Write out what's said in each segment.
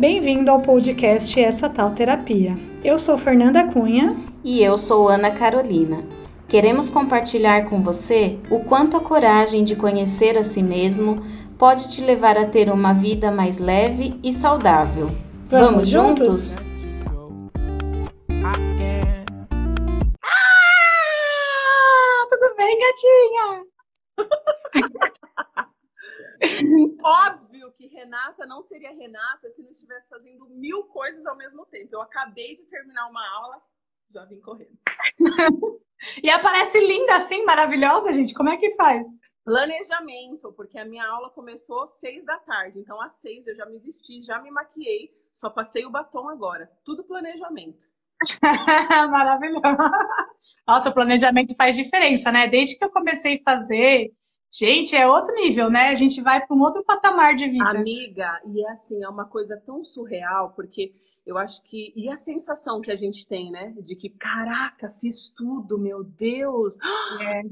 Bem-vindo ao podcast Essa Tal Terapia. Eu sou Fernanda Cunha. E eu sou Ana Carolina. Queremos compartilhar com você o quanto a coragem de conhecer a si mesmo pode te levar a ter uma vida mais leve e saudável. Vamos, Vamos juntos? Ah, Renata não seria Renata se não estivesse fazendo mil coisas ao mesmo tempo. Eu acabei de terminar uma aula, já vim correndo. e aparece linda assim, maravilhosa, gente. Como é que faz? Planejamento, porque a minha aula começou às seis da tarde. Então, às seis eu já me vesti, já me maquiei, só passei o batom agora. Tudo planejamento. Maravilhoso. Nossa, o planejamento faz diferença, né? Desde que eu comecei a fazer, Gente, é outro nível, né? A gente vai para um outro patamar de vida. Amiga, e é assim, é uma coisa tão surreal, porque eu acho que. E a sensação que a gente tem, né? De que, caraca, fiz tudo, meu Deus! É.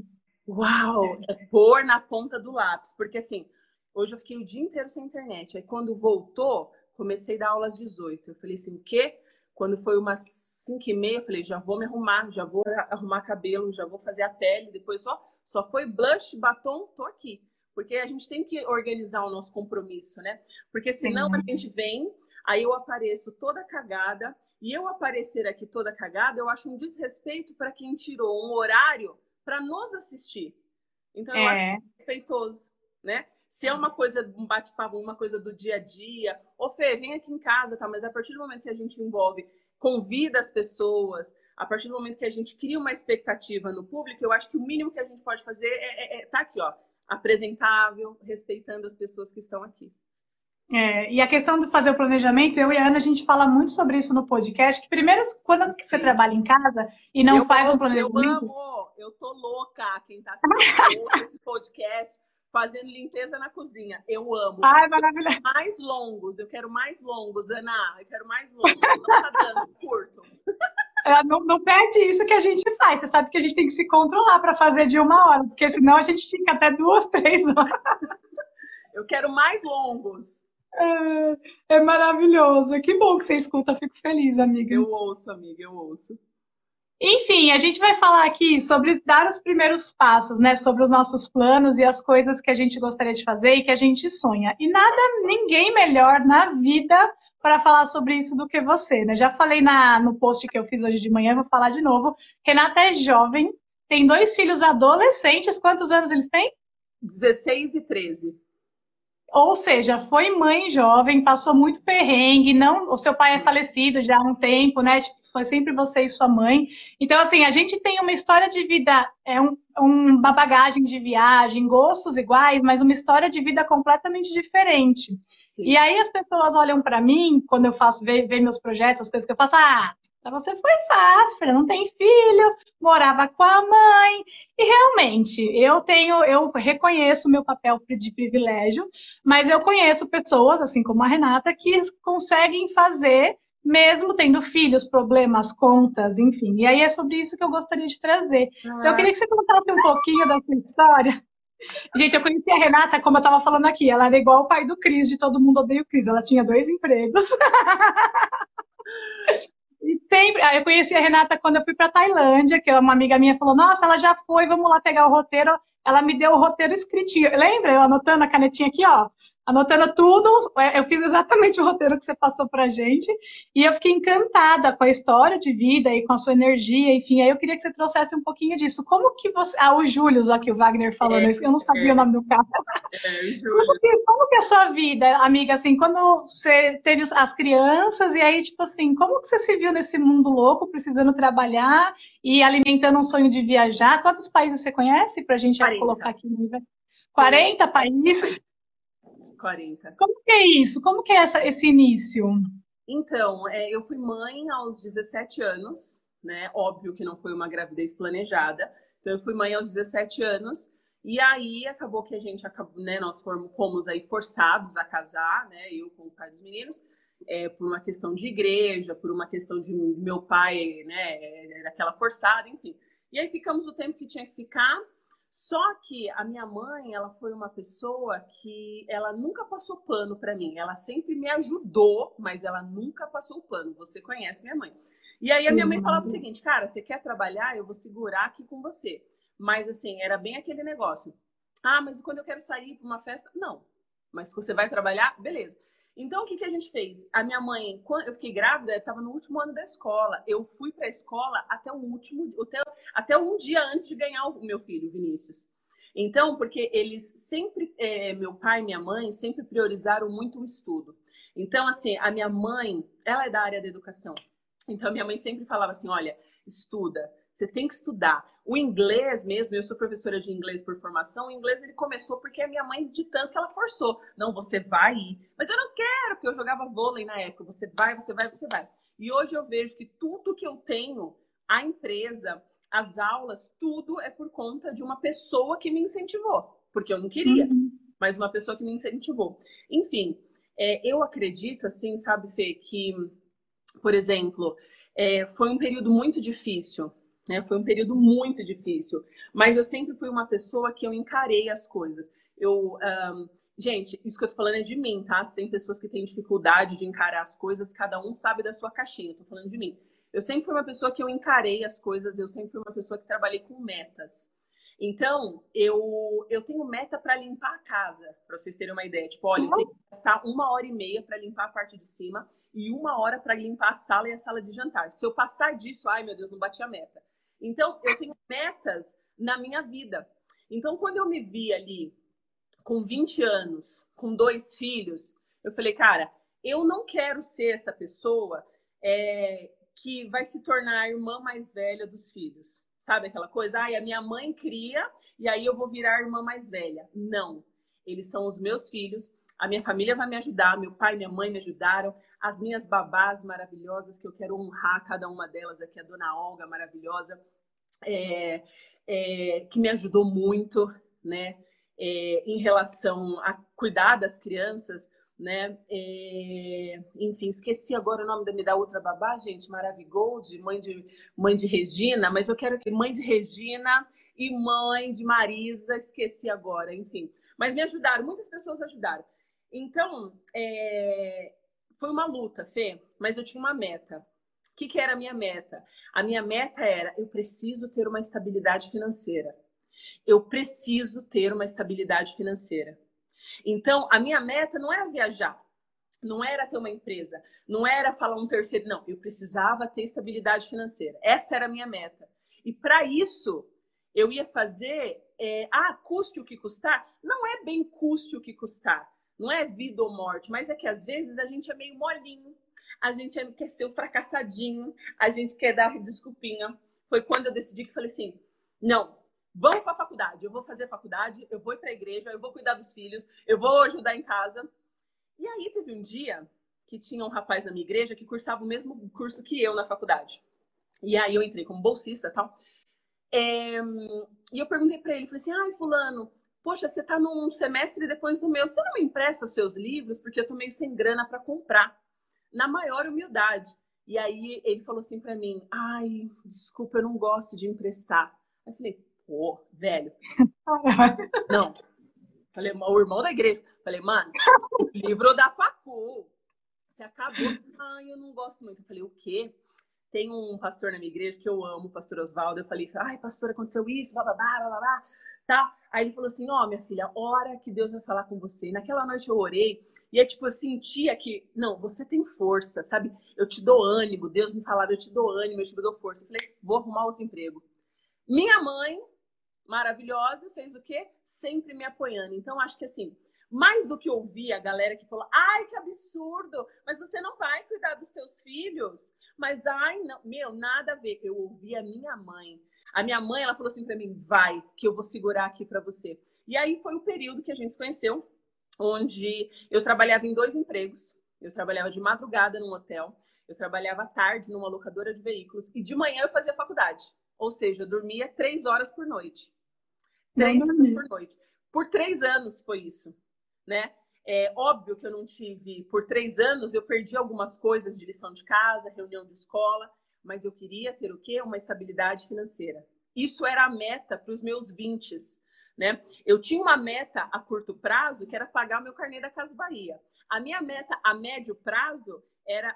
Uau! É pôr na ponta do lápis. Porque assim, hoje eu fiquei o dia inteiro sem internet. Aí quando voltou, comecei a dar aulas 18. Eu falei assim, o quê? Quando foi umas 5 e meia, eu falei, já vou me arrumar, já vou arrumar cabelo, já vou fazer a pele. Depois só, só foi blush, batom, tô aqui. Porque a gente tem que organizar o nosso compromisso, né? Porque senão Sim. a gente vem, aí eu apareço toda cagada, e eu aparecer aqui toda cagada, eu acho um desrespeito para quem tirou um horário para nos assistir. Então eu é. acho respeitoso, né? Se é uma coisa, um bate-papo, uma coisa do dia a dia, ô Fê, vem aqui em casa, tá? Mas a partir do momento que a gente envolve, convida as pessoas, a partir do momento que a gente cria uma expectativa no público, eu acho que o mínimo que a gente pode fazer é, é, é tá aqui, ó, apresentável, respeitando as pessoas que estão aqui. É, e a questão de fazer o planejamento, eu e a Ana, a gente fala muito sobre isso no podcast, que primeiro, quando você trabalha em casa e não eu faz um planejamento... Eu amo, eu tô louca, quem tá assistindo esse podcast fazendo limpeza na cozinha. Eu amo. Ai, maravilhoso. Mais longos, eu quero mais longos, Ana. Eu quero mais longos. Não tá dando, curto. É, não, não perde isso que a gente faz. Você sabe que a gente tem que se controlar para fazer de uma hora, porque senão a gente fica até duas, três horas. Eu quero mais longos. É, é maravilhoso. Que bom que você escuta. Fico feliz, amiga. Eu ouço, amiga, eu ouço. Enfim, a gente vai falar aqui sobre dar os primeiros passos, né? Sobre os nossos planos e as coisas que a gente gostaria de fazer e que a gente sonha. E nada, ninguém melhor na vida para falar sobre isso do que você, né? Já falei na, no post que eu fiz hoje de manhã, vou falar de novo. Renata é jovem, tem dois filhos adolescentes. Quantos anos eles têm? 16 e 13. Ou seja, foi mãe jovem, passou muito perrengue, não, o seu pai é falecido já há um tempo, né? Foi sempre você e sua mãe. Então, assim, a gente tem uma história de vida, é um, uma bagagem de viagem, gostos iguais, mas uma história de vida completamente diferente. E aí as pessoas olham para mim, quando eu faço, ver, ver, meus projetos, as coisas que eu faço, ah, você foi fácil, não tem filho, morava com a mãe. E realmente, eu tenho, eu reconheço o meu papel de privilégio, mas eu conheço pessoas, assim como a Renata, que conseguem fazer mesmo tendo filhos, problemas, contas, enfim. E aí é sobre isso que eu gostaria de trazer. Ah. Então, eu queria que você contasse um pouquinho da sua história. Gente, eu conheci a Renata, como eu estava falando aqui, ela era igual o pai do Cris, de Todo Mundo Odeia o Cris. Ela tinha dois empregos. e sempre. Aí eu conheci a Renata quando eu fui para Tailândia, que uma amiga minha falou: Nossa, ela já foi, vamos lá pegar o roteiro. Ela me deu o roteiro escritinho. Lembra? Eu anotando a canetinha aqui, ó anotando tudo. É, eu fiz exatamente o roteiro que você passou pra gente. E eu fiquei encantada com a história de vida e com a sua energia, enfim. Aí eu queria que você trouxesse um pouquinho disso. Como que você. Ah, o Júlio, só que o Wagner falando é, eu não sabia é, o nome do cara. É, como, que, como que é a sua vida, amiga, assim, quando você teve as crianças, e aí, tipo assim, como que você se viu nesse mundo louco, precisando trabalhar e alimentando um sonho de viajar? Quantos países você conhece pra gente 40. colocar aqui no 40 países? 40. Como que é isso? Como que é essa, esse início? Então, é, eu fui mãe aos 17 anos, né? Óbvio que não foi uma gravidez planejada. Então, eu fui mãe aos 17 anos. E aí acabou que a gente acabou, né? Nós fomos, fomos aí forçados a casar, né? Eu com o pai dos meninos, é, por uma questão de igreja, por uma questão de meu pai, né? Era aquela forçada, enfim. E aí ficamos o tempo que tinha que ficar. Só que a minha mãe, ela foi uma pessoa que ela nunca passou pano para mim. Ela sempre me ajudou, mas ela nunca passou pano. Você conhece minha mãe. E aí a minha mãe falava o seguinte, cara, você quer trabalhar? Eu vou segurar aqui com você. Mas assim, era bem aquele negócio. Ah, mas quando eu quero sair para uma festa? Não. Mas se você vai trabalhar, beleza. Então, o que, que a gente fez? A minha mãe, quando eu fiquei grávida, estava no último ano da escola. Eu fui para a escola até o último, até, até um dia antes de ganhar o meu filho, Vinícius. Então, porque eles sempre, é, meu pai e minha mãe, sempre priorizaram muito o estudo. Então, assim, a minha mãe, ela é da área da educação. Então, minha mãe sempre falava assim: olha, estuda, você tem que estudar. O inglês mesmo, eu sou professora de inglês por formação, o inglês ele começou porque a minha mãe, de tanto que ela forçou. Não, você vai ir. Mas eu não quero, porque eu jogava vôlei na época. Você vai, você vai, você vai. E hoje eu vejo que tudo que eu tenho, a empresa, as aulas, tudo é por conta de uma pessoa que me incentivou. Porque eu não queria, uhum. mas uma pessoa que me incentivou. Enfim, é, eu acredito, assim, sabe, Fê, que, por exemplo, é, foi um período muito difícil né? Foi um período muito difícil, mas eu sempre fui uma pessoa que eu encarei as coisas. Eu, um, gente, isso que eu tô falando é de mim, tá? Se tem pessoas que têm dificuldade de encarar as coisas, cada um sabe da sua caixinha. Eu tô falando de mim. Eu sempre fui uma pessoa que eu encarei as coisas, eu sempre fui uma pessoa que trabalhei com metas. Então, eu, eu tenho meta para limpar a casa, para vocês terem uma ideia. Tipo, olha, eu tenho que gastar uma hora e meia para limpar a parte de cima e uma hora para limpar a sala e a sala de jantar. Se eu passar disso, ai meu Deus, não bati a meta. Então, eu tenho metas na minha vida. Então, quando eu me vi ali com 20 anos, com dois filhos, eu falei, cara, eu não quero ser essa pessoa é, que vai se tornar a irmã mais velha dos filhos. Sabe aquela coisa? Ai, a minha mãe cria e aí eu vou virar a irmã mais velha. Não. Eles são os meus filhos. A minha família vai me ajudar, meu pai e minha mãe me ajudaram, as minhas babás maravilhosas, que eu quero honrar cada uma delas aqui, a dona Olga, maravilhosa, é, é, que me ajudou muito, né, é, em relação a cuidar das crianças, né, é, enfim, esqueci agora o nome da, da outra babá, gente, Maravigold, mãe de, mãe de Regina, mas eu quero que mãe de Regina e mãe de Marisa, esqueci agora, enfim. Mas me ajudaram, muitas pessoas ajudaram. Então, é, foi uma luta, Fê, mas eu tinha uma meta. O que, que era a minha meta? A minha meta era: eu preciso ter uma estabilidade financeira. Eu preciso ter uma estabilidade financeira. Então, a minha meta não era viajar, não era ter uma empresa, não era falar um terceiro, não. Eu precisava ter estabilidade financeira. Essa era a minha meta. E para isso, eu ia fazer, é, ah, custe o que custar? Não é bem custe o que custar. Não é vida ou morte, mas é que às vezes a gente é meio molinho, a gente é, quer ser o fracassadinho, a gente quer dar desculpinha. Foi quando eu decidi que falei assim: não, vamos para a faculdade, eu vou fazer faculdade, eu vou ir para a igreja, eu vou cuidar dos filhos, eu vou ajudar em casa. E aí teve um dia que tinha um rapaz na minha igreja que cursava o mesmo curso que eu na faculdade. E aí eu entrei como bolsista tal. É, e eu perguntei para ele, falei assim, ai, fulano, Poxa, você está num semestre depois do meu, você não me empresta os seus livros porque eu tô meio sem grana para comprar? Na maior humildade. E aí ele falou assim para mim: "Ai, desculpa, eu não gosto de emprestar". Eu falei: "Pô, velho". não. Falei: "O irmão da igreja". Falei: "Mano, livro da facu. Você acabou". Ai, eu não gosto muito. Eu falei: "O quê?" Tem um pastor na minha igreja que eu amo, o pastor Oswaldo. Eu falei: "Ai, pastor, aconteceu isso, bababá, bababá" tá? Aí ele falou assim: Ó, oh, minha filha, hora que Deus vai falar com você. E naquela noite eu orei e é tipo, eu sentia que, não, você tem força, sabe? Eu te dou ânimo. Deus me falava, eu te dou ânimo, eu te dou força. Eu falei: vou arrumar outro emprego. Minha mãe, maravilhosa, fez o quê? Sempre me apoiando. Então, acho que assim, mais do que ouvir a galera que falou, ai, que absurdo, mas você não vai cuidar dos teus filhos. Mas, ai, não, meu, nada a ver. Eu ouvi a minha mãe. A minha mãe, ela falou assim para mim, vai, que eu vou segurar aqui para você. E aí foi o período que a gente se conheceu, onde eu trabalhava em dois empregos. Eu trabalhava de madrugada num hotel, eu trabalhava à tarde numa locadora de veículos e de manhã eu fazia faculdade. Ou seja, eu dormia três horas por noite. Três horas por noite. Por três anos foi isso né? É óbvio que eu não tive, por três anos, eu perdi algumas coisas de lição de casa, reunião de escola, mas eu queria ter o quê? Uma estabilidade financeira. Isso era a meta para os meus 20. Né? Eu tinha uma meta a curto prazo que era pagar o meu carnê da Casa Bahia. A minha meta a médio prazo era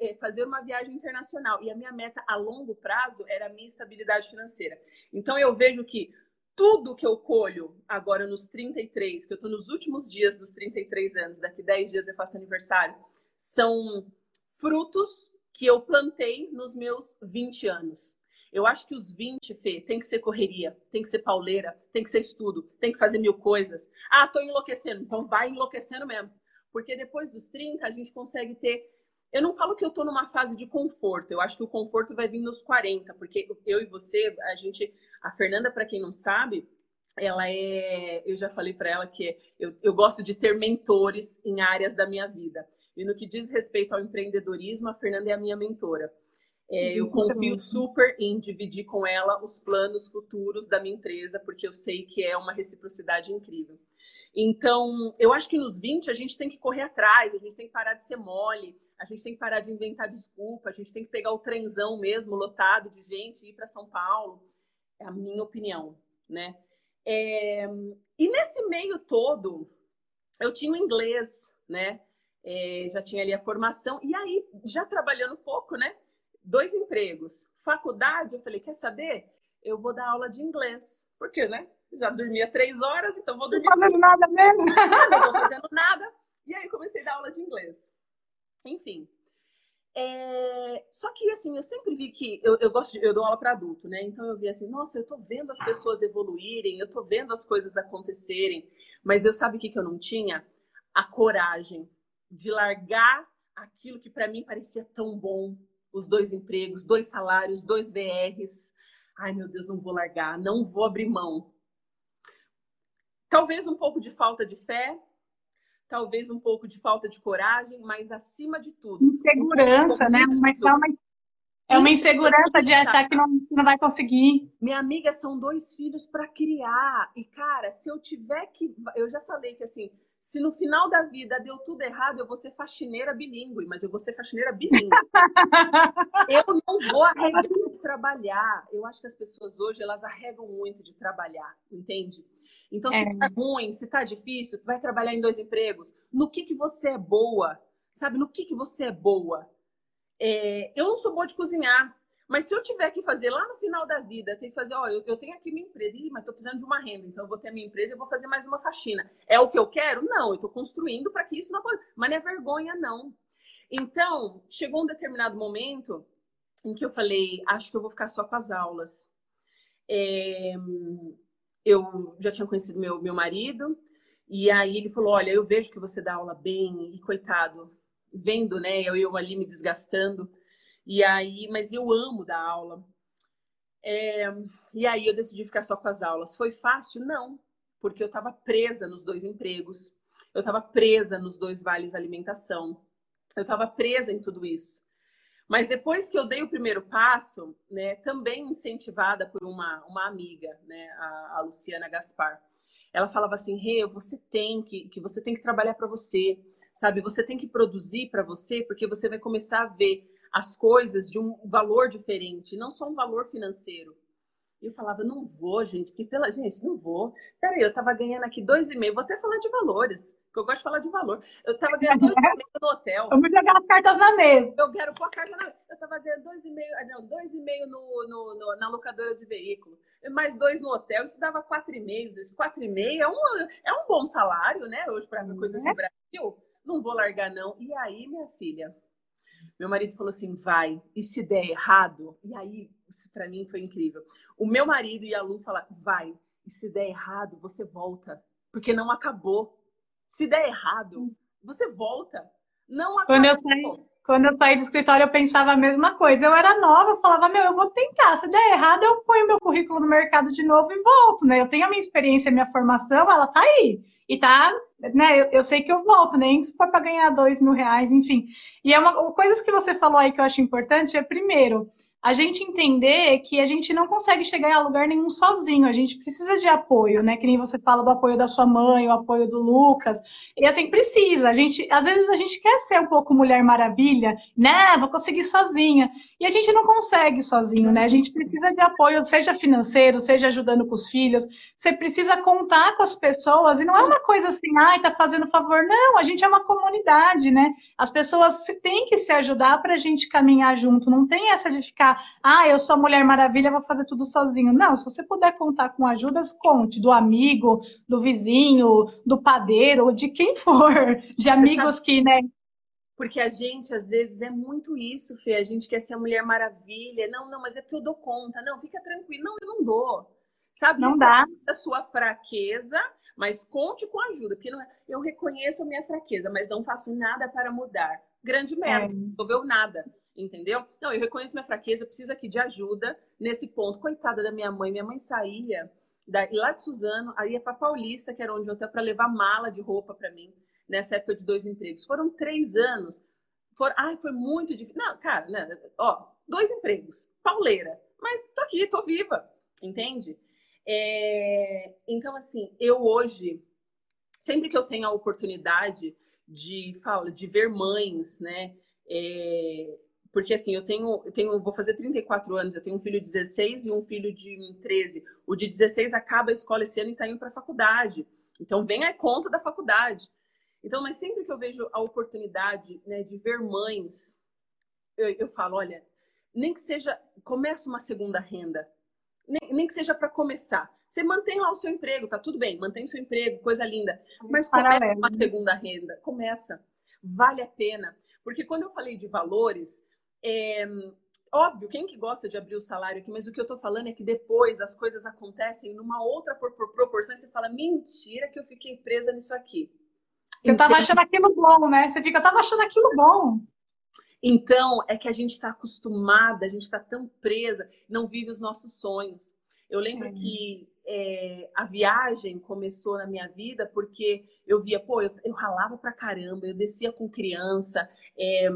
é, fazer uma viagem internacional. E a minha meta a longo prazo era a minha estabilidade financeira. Então eu vejo que tudo que eu colho agora nos 33, que eu estou nos últimos dias dos 33 anos, daqui 10 dias eu faço aniversário, são frutos que eu plantei nos meus 20 anos. Eu acho que os 20, Fê, tem que ser correria, tem que ser pauleira, tem que ser estudo, tem que fazer mil coisas. Ah, tô enlouquecendo, então vai enlouquecendo mesmo. Porque depois dos 30, a gente consegue ter. Eu não falo que eu tô numa fase de conforto, eu acho que o conforto vai vir nos 40, porque eu e você, a gente. A Fernanda, para quem não sabe, ela é. Eu já falei para ela que eu, eu gosto de ter mentores em áreas da minha vida. E no que diz respeito ao empreendedorismo, a Fernanda é a minha mentora. É, eu confio super em dividir com ela os planos futuros da minha empresa, porque eu sei que é uma reciprocidade incrível. Então, eu acho que nos 20 a gente tem que correr atrás, a gente tem que parar de ser mole, a gente tem que parar de inventar desculpa, a gente tem que pegar o trenzão mesmo, lotado de gente, e ir para São Paulo. É a minha opinião, né? É... E nesse meio todo, eu tinha o inglês, né? É, já tinha ali a formação, e aí, já trabalhando pouco, né? dois empregos. Faculdade, eu falei, quer saber? Eu vou dar aula de inglês. Por quê, né? Já dormia três horas, então vou dormir. Não fazendo nada mesmo. Não estou fazendo nada. E aí comecei a dar aula de inglês. Enfim. É... Só que, assim, eu sempre vi que... Eu, eu gosto de... Eu dou aula para adulto, né? Então eu vi assim, nossa, eu estou vendo as pessoas evoluírem, eu estou vendo as coisas acontecerem. Mas eu sabe o que, que eu não tinha? A coragem de largar aquilo que para mim parecia tão bom, os dois empregos, dois salários, dois BRs. Ai, meu Deus, não vou largar, não vou abrir mão. Talvez um pouco de falta de fé, talvez um pouco de falta de coragem, mas acima de tudo. Insegurança, um né? Mas é uma, é uma insegurança de achar que não, não vai conseguir. Minha amiga, são dois filhos para criar. E, cara, se eu tiver que. Eu já falei que assim, se no final da vida deu tudo errado, eu vou ser faxineira bilíngue, mas eu vou ser faxineira bilíngue. eu não vou arregar trabalhar. Eu acho que as pessoas hoje, elas arregam muito de trabalhar, entende? Então, se é. tá ruim, se tá difícil, vai trabalhar em dois empregos. No que que você é boa? Sabe, no que que você é boa? É, eu não sou boa de cozinhar, mas se eu tiver que fazer lá no final da vida, tem que fazer, ó, eu, eu tenho aqui minha empresa, Ih, mas estou precisando de uma renda, então eu vou ter minha empresa e vou fazer mais uma faxina. É o que eu quero? Não, eu estou construindo para que isso não aconteça. Mas não é vergonha, não. Então, chegou um determinado momento em que eu falei, acho que eu vou ficar só com as aulas. É, eu já tinha conhecido meu, meu marido, e aí ele falou, olha, eu vejo que você dá aula bem, e coitado, vendo, né, eu, eu ali me desgastando, e aí, mas eu amo dar aula. É, e aí eu decidi ficar só com as aulas. Foi fácil? Não, porque eu estava presa nos dois empregos, eu estava presa nos dois vales alimentação, eu estava presa em tudo isso. Mas depois que eu dei o primeiro passo, né, também incentivada por uma, uma amiga, né, a, a Luciana Gaspar, ela falava assim: Rê, você tem que, que você tem que trabalhar para você, sabe? Você tem que produzir para você, porque você vai começar a ver as coisas de um valor diferente, não só um valor financeiro. E eu falava, não vou, gente, porque pela gente, não vou. Peraí, eu tava ganhando aqui dois e meio, vou até falar de valores, que eu gosto de falar de valor. Eu tava ganhando dois e meio no hotel. Vamos jogar as cartas na mesa. Eu quero pôr a carta na. Eu tava ganhando dois e meio, ah, não, dois e meio no, no, no, na locadora de veículo, mais dois no hotel, isso dava quatro e meio. Isso, quatro e meio é um, é um bom salário, né? Hoje, para coisas no Brasil. Não vou largar, não. E aí, minha filha, meu marido falou assim: vai, e se der errado? E aí, isso para mim foi incrível. O meu marido e a Lu falaram: vai, e se der errado, você volta, porque não acabou. Se der errado, você volta. Não acabou. Quando eu saí, quando eu saí do escritório, eu pensava a mesma coisa. Eu era nova, eu falava, meu, eu vou tentar. Se der errado, eu ponho meu currículo no mercado de novo e volto, né? Eu tenho a minha experiência, a minha formação, ela tá aí. E tá, né? Eu, eu sei que eu volto, nem se for para ganhar dois mil reais, enfim. E é uma coisas que você falou aí que eu acho importante é primeiro a gente entender que a gente não consegue chegar a lugar nenhum sozinho, a gente precisa de apoio, né? Que nem você fala do apoio da sua mãe, o apoio do Lucas. E assim, precisa. A gente, às vezes a gente quer ser um pouco Mulher Maravilha, né? Vou conseguir sozinha. E a gente não consegue sozinho, né? A gente precisa de apoio, seja financeiro, seja ajudando com os filhos. Você precisa contar com as pessoas, e não é uma coisa assim, ai, tá fazendo favor. Não, a gente é uma comunidade, né? As pessoas têm que se ajudar para a gente caminhar junto. Não tem essa de ficar ah, eu sou Mulher Maravilha, vou fazer tudo sozinho. Não, se você puder contar com ajudas, conte, do amigo, do vizinho, do padeiro, de quem for, de amigos que, né? Porque a gente, às vezes, é muito isso, Fê. A gente quer ser a Mulher Maravilha. Não, não, mas é porque eu dou conta. Não, fica tranquilo. Não, eu não dou. Sabe? Não dá. A sua fraqueza, mas conte com ajuda. Porque é... eu reconheço a minha fraqueza, mas não faço nada para mudar. Grande merda. É. Não resolveu nada entendeu? Não, eu reconheço minha fraqueza, preciso aqui de ajuda nesse ponto. Coitada da minha mãe, minha mãe saía da, lá de Suzano, aí ia para Paulista, que era onde eu estava para levar mala de roupa para mim, nessa época de dois empregos. Foram três anos. Foram, ai, foi muito difícil. Não, cara, né, ó, dois empregos, pauleira. Mas tô aqui, tô viva, entende? É, então, assim, eu hoje, sempre que eu tenho a oportunidade de, fala, de ver mães, né, é, porque assim, eu tenho, eu tenho, vou fazer 34 anos, eu tenho um filho de 16 e um filho de 13. O de 16 acaba a escola esse ano e está indo para a faculdade. Então vem a conta da faculdade. Então, mas sempre que eu vejo a oportunidade né, de ver mães, eu, eu falo, olha, nem que seja, começa uma segunda renda. Nem, nem que seja para começar. Você mantém lá o seu emprego, tá tudo bem, mantém o seu emprego, coisa linda. Mas começa uma segunda renda. Começa. Vale a pena. Porque quando eu falei de valores, é, óbvio, quem que gosta de abrir o salário aqui, mas o que eu estou falando é que depois as coisas acontecem numa outra proporção e você fala, mentira que eu fiquei presa nisso aqui. Eu estava achando aquilo bom, né? Você fica, eu tava achando aquilo bom. Então, é que a gente está acostumada, a gente está tão presa, não vive os nossos sonhos. Eu lembro é. que é, a viagem começou na minha vida porque eu via, pô, eu, eu ralava pra caramba, eu descia com criança, é,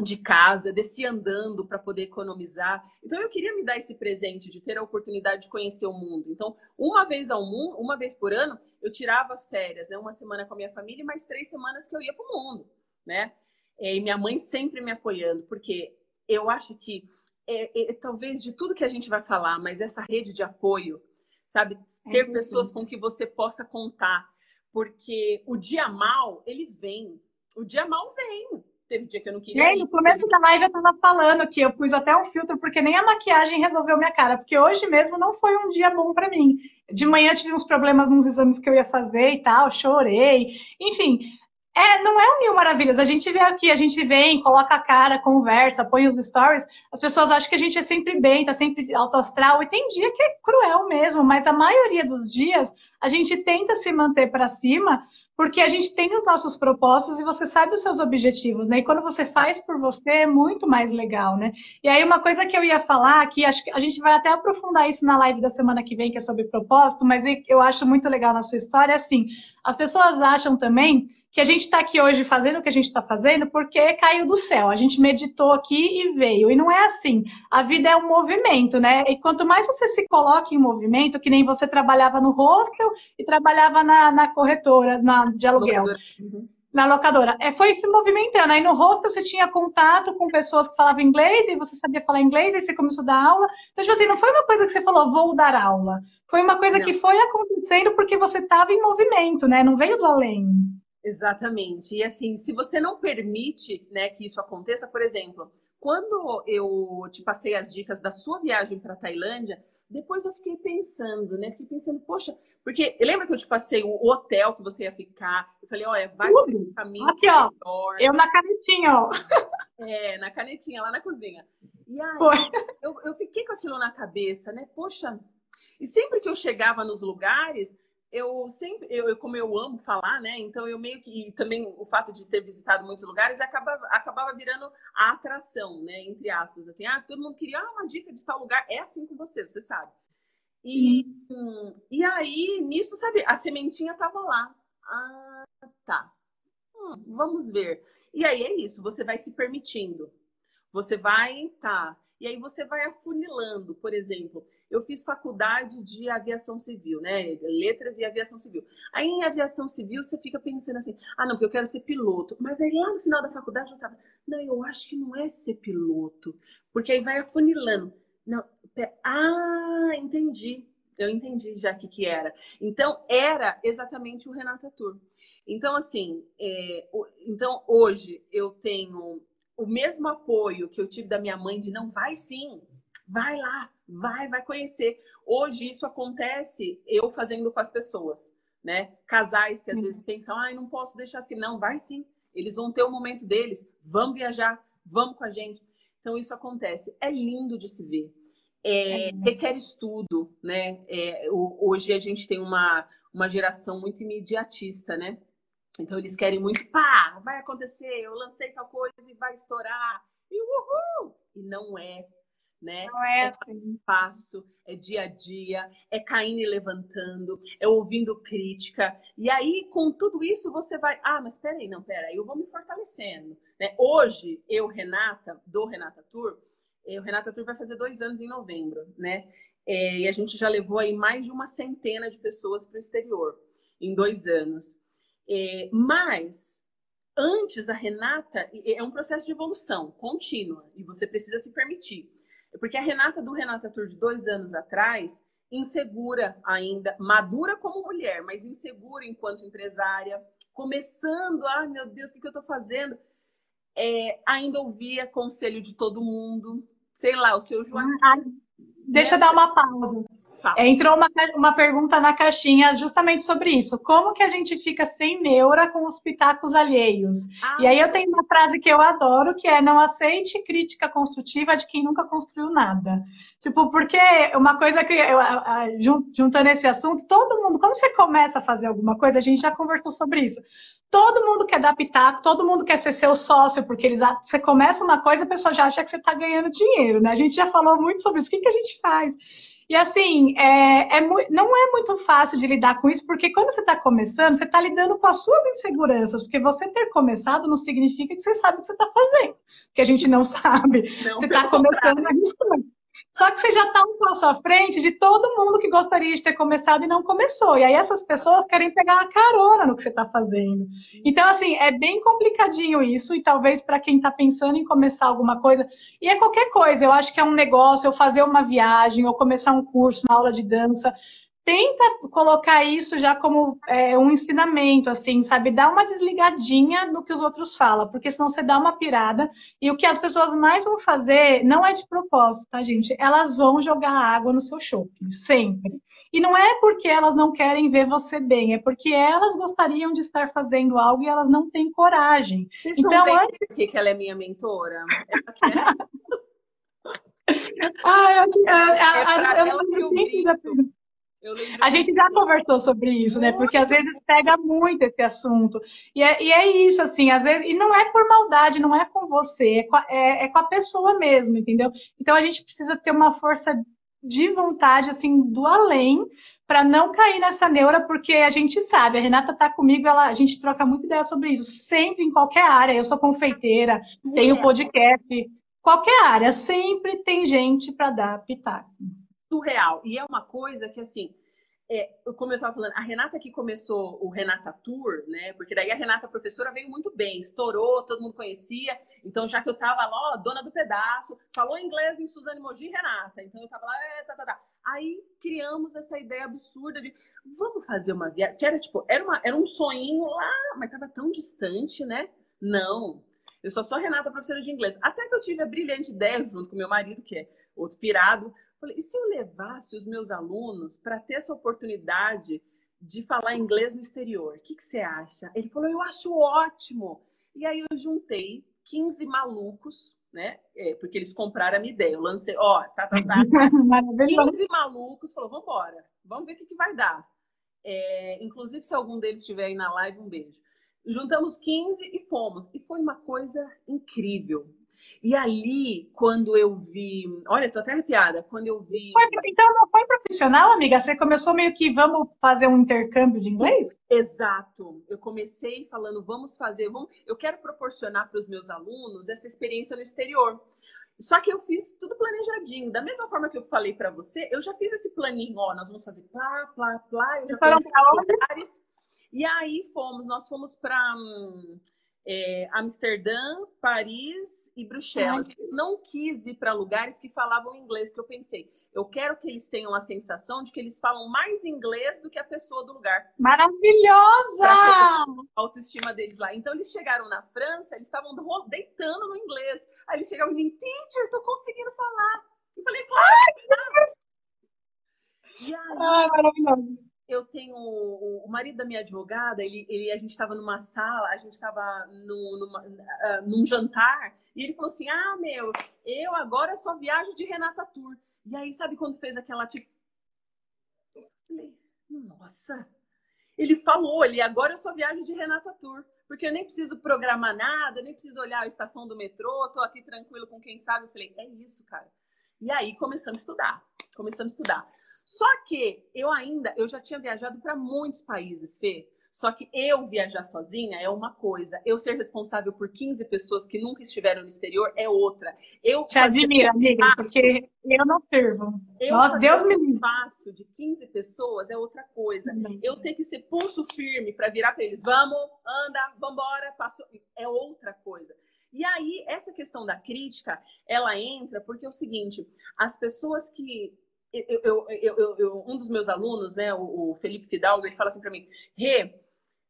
de casa, descia andando para poder economizar. Então eu queria me dar esse presente de ter a oportunidade de conhecer o mundo. Então, uma vez ao mundo, uma vez por ano, eu tirava as férias, né? Uma semana com a minha família e mais três semanas que eu ia para o mundo, né? E minha mãe sempre me apoiando, porque eu acho que é, é, talvez de tudo que a gente vai falar, mas essa rede de apoio, sabe, ter é pessoas com que você possa contar, porque o dia mal ele vem, o dia mal vem teve dia que eu não queria. E aí, no começo da live eu tava falando que eu pus até um filtro, porque nem a maquiagem resolveu minha cara, porque hoje mesmo não foi um dia bom para mim. De manhã tive uns problemas nos exames que eu ia fazer e tal, chorei. Enfim, é, não é um mil maravilhas. A gente vê aqui, a gente vem, coloca a cara, conversa, põe os stories. As pessoas acham que a gente é sempre bem, tá sempre alto astral. E tem dia que é cruel mesmo, mas a maioria dos dias a gente tenta se manter para cima porque a gente tem os nossos propósitos e você sabe os seus objetivos, né? E quando você faz por você é muito mais legal, né? E aí uma coisa que eu ia falar, que acho que a gente vai até aprofundar isso na live da semana que vem, que é sobre propósito, mas eu acho muito legal na sua história, é assim, as pessoas acham também que a gente está aqui hoje fazendo o que a gente está fazendo porque caiu do céu. A gente meditou aqui e veio. E não é assim. A vida é um movimento, né? E quanto mais você se coloca em movimento, que nem você trabalhava no hostel e trabalhava na, na corretora na, de aluguel. Uhum. Na locadora. É, foi se movimentando. Aí no hostel você tinha contato com pessoas que falavam inglês e você sabia falar inglês e você começou a dar aula. Então, tipo assim, não foi uma coisa que você falou, vou dar aula. Foi uma coisa não. que foi acontecendo porque você estava em movimento, né? Não veio do além. Exatamente. E assim, se você não permite né, que isso aconteça, por exemplo, quando eu te passei as dicas da sua viagem para Tailândia, depois eu fiquei pensando, né? Fiquei pensando, poxa, porque lembra que eu te passei o hotel que você ia ficar? Eu falei, olha, vai por caminho Aqui, ó. Melhor. Eu na canetinha, ó. É, na canetinha, lá na cozinha. E aí, eu, eu fiquei com aquilo na cabeça, né? Poxa, e sempre que eu chegava nos lugares, eu sempre, eu, como eu amo falar, né? Então eu meio que e também o fato de ter visitado muitos lugares acabava, acabava virando a atração, né? Entre aspas, assim, ah, todo mundo queria ah, uma dica de tal lugar, é assim com você, você sabe. E, hum, e aí, nisso, sabe, a sementinha tava lá. Ah, tá. Hum, vamos ver. E aí é isso, você vai se permitindo. Você vai, tá. E aí você vai afunilando, por exemplo, eu fiz faculdade de aviação civil, né? Letras e aviação civil. Aí em aviação civil você fica pensando assim, ah, não, porque eu quero ser piloto. Mas aí lá no final da faculdade eu tava, não, eu acho que não é ser piloto. Porque aí vai afunilando. Não, ah, entendi. Eu entendi já o que, que era. Então, era exatamente o Renata Tour. Então, assim, é, então hoje eu tenho o mesmo apoio que eu tive da minha mãe de não vai sim, vai lá, vai, vai conhecer. Hoje isso acontece eu fazendo com as pessoas, né? Casais que às uhum. vezes pensam, ai, não posso deixar assim. Não, vai sim. Eles vão ter o momento deles, vamos viajar, vamos com a gente. Então isso acontece. É lindo de se ver. É, é requer estudo, né? É, hoje a gente tem uma, uma geração muito imediatista, né? Então eles querem muito, pá, vai acontecer, eu lancei tal coisa e vai estourar, e uhul! E não é, né? Não é, é passo, é dia a dia, é caindo e levantando, é ouvindo crítica. E aí, com tudo isso, você vai, ah, mas peraí, não, peraí, eu vou me fortalecendo. Né? Hoje, eu, Renata, do Renata Tour, eh, o Renata Tour vai fazer dois anos em novembro, né? É, e a gente já levou aí mais de uma centena de pessoas para o exterior em dois anos. É, mas antes a Renata é um processo de evolução contínua e você precisa se permitir. Porque a Renata do Renata Tour de dois anos atrás, insegura ainda, madura como mulher, mas insegura enquanto empresária, começando, ah, meu Deus, o que, eu estou fazendo? É, ainda ouvia conselho de todo mundo, sei lá, o seu João. Deixa eu dar uma pausa. Tá. Entrou uma, uma pergunta na caixinha justamente sobre isso. Como que a gente fica sem neura com os pitacos alheios? Ah. E aí eu tenho uma frase que eu adoro, que é não aceite crítica construtiva de quem nunca construiu nada. Tipo, porque uma coisa que eu, juntando esse assunto, todo mundo, quando você começa a fazer alguma coisa, a gente já conversou sobre isso. Todo mundo quer dar pitaco, todo mundo quer ser seu sócio, porque eles, você começa uma coisa, a pessoa já acha que você está ganhando dinheiro, né? A gente já falou muito sobre isso. O que, que a gente faz? E assim, é, é, não é muito fácil de lidar com isso, porque quando você está começando, você está lidando com as suas inseguranças, porque você ter começado não significa que você sabe o que você está fazendo, que a gente não sabe. Não, você está começando arriscando. Só que você já está um passo à frente de todo mundo que gostaria de ter começado e não começou. E aí essas pessoas querem pegar uma carona no que você está fazendo. Então, assim, é bem complicadinho isso, e talvez para quem está pensando em começar alguma coisa, e é qualquer coisa, eu acho que é um negócio, ou fazer uma viagem, ou começar um curso, uma aula de dança, tenta colocar isso já como é, um ensinamento, assim, sabe? Dá uma desligadinha no que os outros falam, porque senão você dá uma pirada. E o que as pessoas mais vão fazer não é de propósito, tá, gente? Elas vão jogar água no seu shopping, sempre. E não é porque elas não querem ver você bem, é porque elas gostariam de estar fazendo algo e elas não têm coragem. Vocês então, não antes... por que ela é minha mentora? ah, eu, a, a, a, eu, eu, eu, eu, a gente já conversou sobre isso, né? Porque às vezes pega muito esse assunto. E é, e é isso, assim, às vezes, e não é por maldade, não é com você, é com, a, é, é com a pessoa mesmo, entendeu? Então a gente precisa ter uma força de vontade, assim, do além, para não cair nessa neura, porque a gente sabe, a Renata tá comigo, ela, a gente troca muita ideia sobre isso, sempre em qualquer área. Eu sou confeiteira, tenho podcast, qualquer área, sempre tem gente para dar pitaco surreal. E é uma coisa que, assim, é, como eu estava falando, a Renata que começou o Renata Tour, né? Porque daí a Renata professora veio muito bem, estourou, todo mundo conhecia. Então, já que eu tava lá, ó, dona do pedaço, falou inglês em Suzane Mogi Renata. Então eu tava lá, é, tá, tá, tá. Aí criamos essa ideia absurda de vamos fazer uma viagem. Que era tipo, era, uma, era um sonhinho lá, mas tava tão distante, né? Não. Eu só sou Renata, professora de inglês. Até que eu tive a brilhante ideia, junto com meu marido, que é outro pirado, Falei, e se eu levasse os meus alunos para ter essa oportunidade de falar inglês no exterior? O que, que você acha? Ele falou, eu acho ótimo. E aí eu juntei 15 malucos, né? É, porque eles compraram a minha ideia. Eu lancei, ó, tá, tá, tá. 15 malucos, falou, vamos embora, vamos ver o que, que vai dar. É, inclusive, se algum deles estiver aí na live, um beijo. Juntamos 15 e fomos. E foi uma coisa incrível. E ali, quando eu vi. Olha, tô até arrepiada. Quando eu vi. então não foi profissional, amiga? Você começou meio que vamos fazer um intercâmbio de inglês? Exato. Eu comecei falando, vamos fazer, vamos... eu quero proporcionar para os meus alunos essa experiência no exterior. Só que eu fiz tudo planejadinho. Da mesma forma que eu falei para você, eu já fiz esse planinho, ó, nós vamos fazer plá, plá, plá, eu já conheci lugares. E aí fomos, nós fomos para hum, é, Amsterdã, Paris e Bruxelas. Ai. Não quis ir para lugares que falavam inglês, porque eu pensei, eu quero que eles tenham a sensação de que eles falam mais inglês do que a pessoa do lugar. Maravilhosa! A autoestima deles lá. Então eles chegaram na França, eles estavam deitando no inglês. Aí eles chegavam e me teacher, tô conseguindo falar. Eu falei, claro! Ai, e aí, Ai, maravilhoso eu tenho o, marido da minha advogada, ele, ele a gente estava numa sala, a gente estava uh, num jantar, e ele falou assim: Ah, meu, eu agora só viajo de Renata Tour. E aí, sabe quando fez aquela tipo. Nossa! Ele falou, ele agora eu só viajo de Renata Tour, porque eu nem preciso programar nada, nem preciso olhar a estação do metrô, tô aqui tranquilo com quem sabe. Eu falei, é isso, cara. E aí começamos a estudar, começamos a estudar. Só que eu ainda, eu já tinha viajado para muitos países, Fê. Só que eu viajar sozinha é uma coisa, eu ser responsável por 15 pessoas que nunca estiveram no exterior é outra. Eu te admiro, amiga, porque eu não sirvo. Eu Nossa, Deus me livre. passo de 15 pessoas é outra coisa. Eu tenho que ser pulso firme para virar para eles, vamos, anda, vambora, passo, é outra coisa. E aí, essa questão da crítica, ela entra porque é o seguinte: as pessoas que eu, eu, eu, um dos meus alunos, né, o, Felipe Fidalgo, ele fala assim para mim, Rê,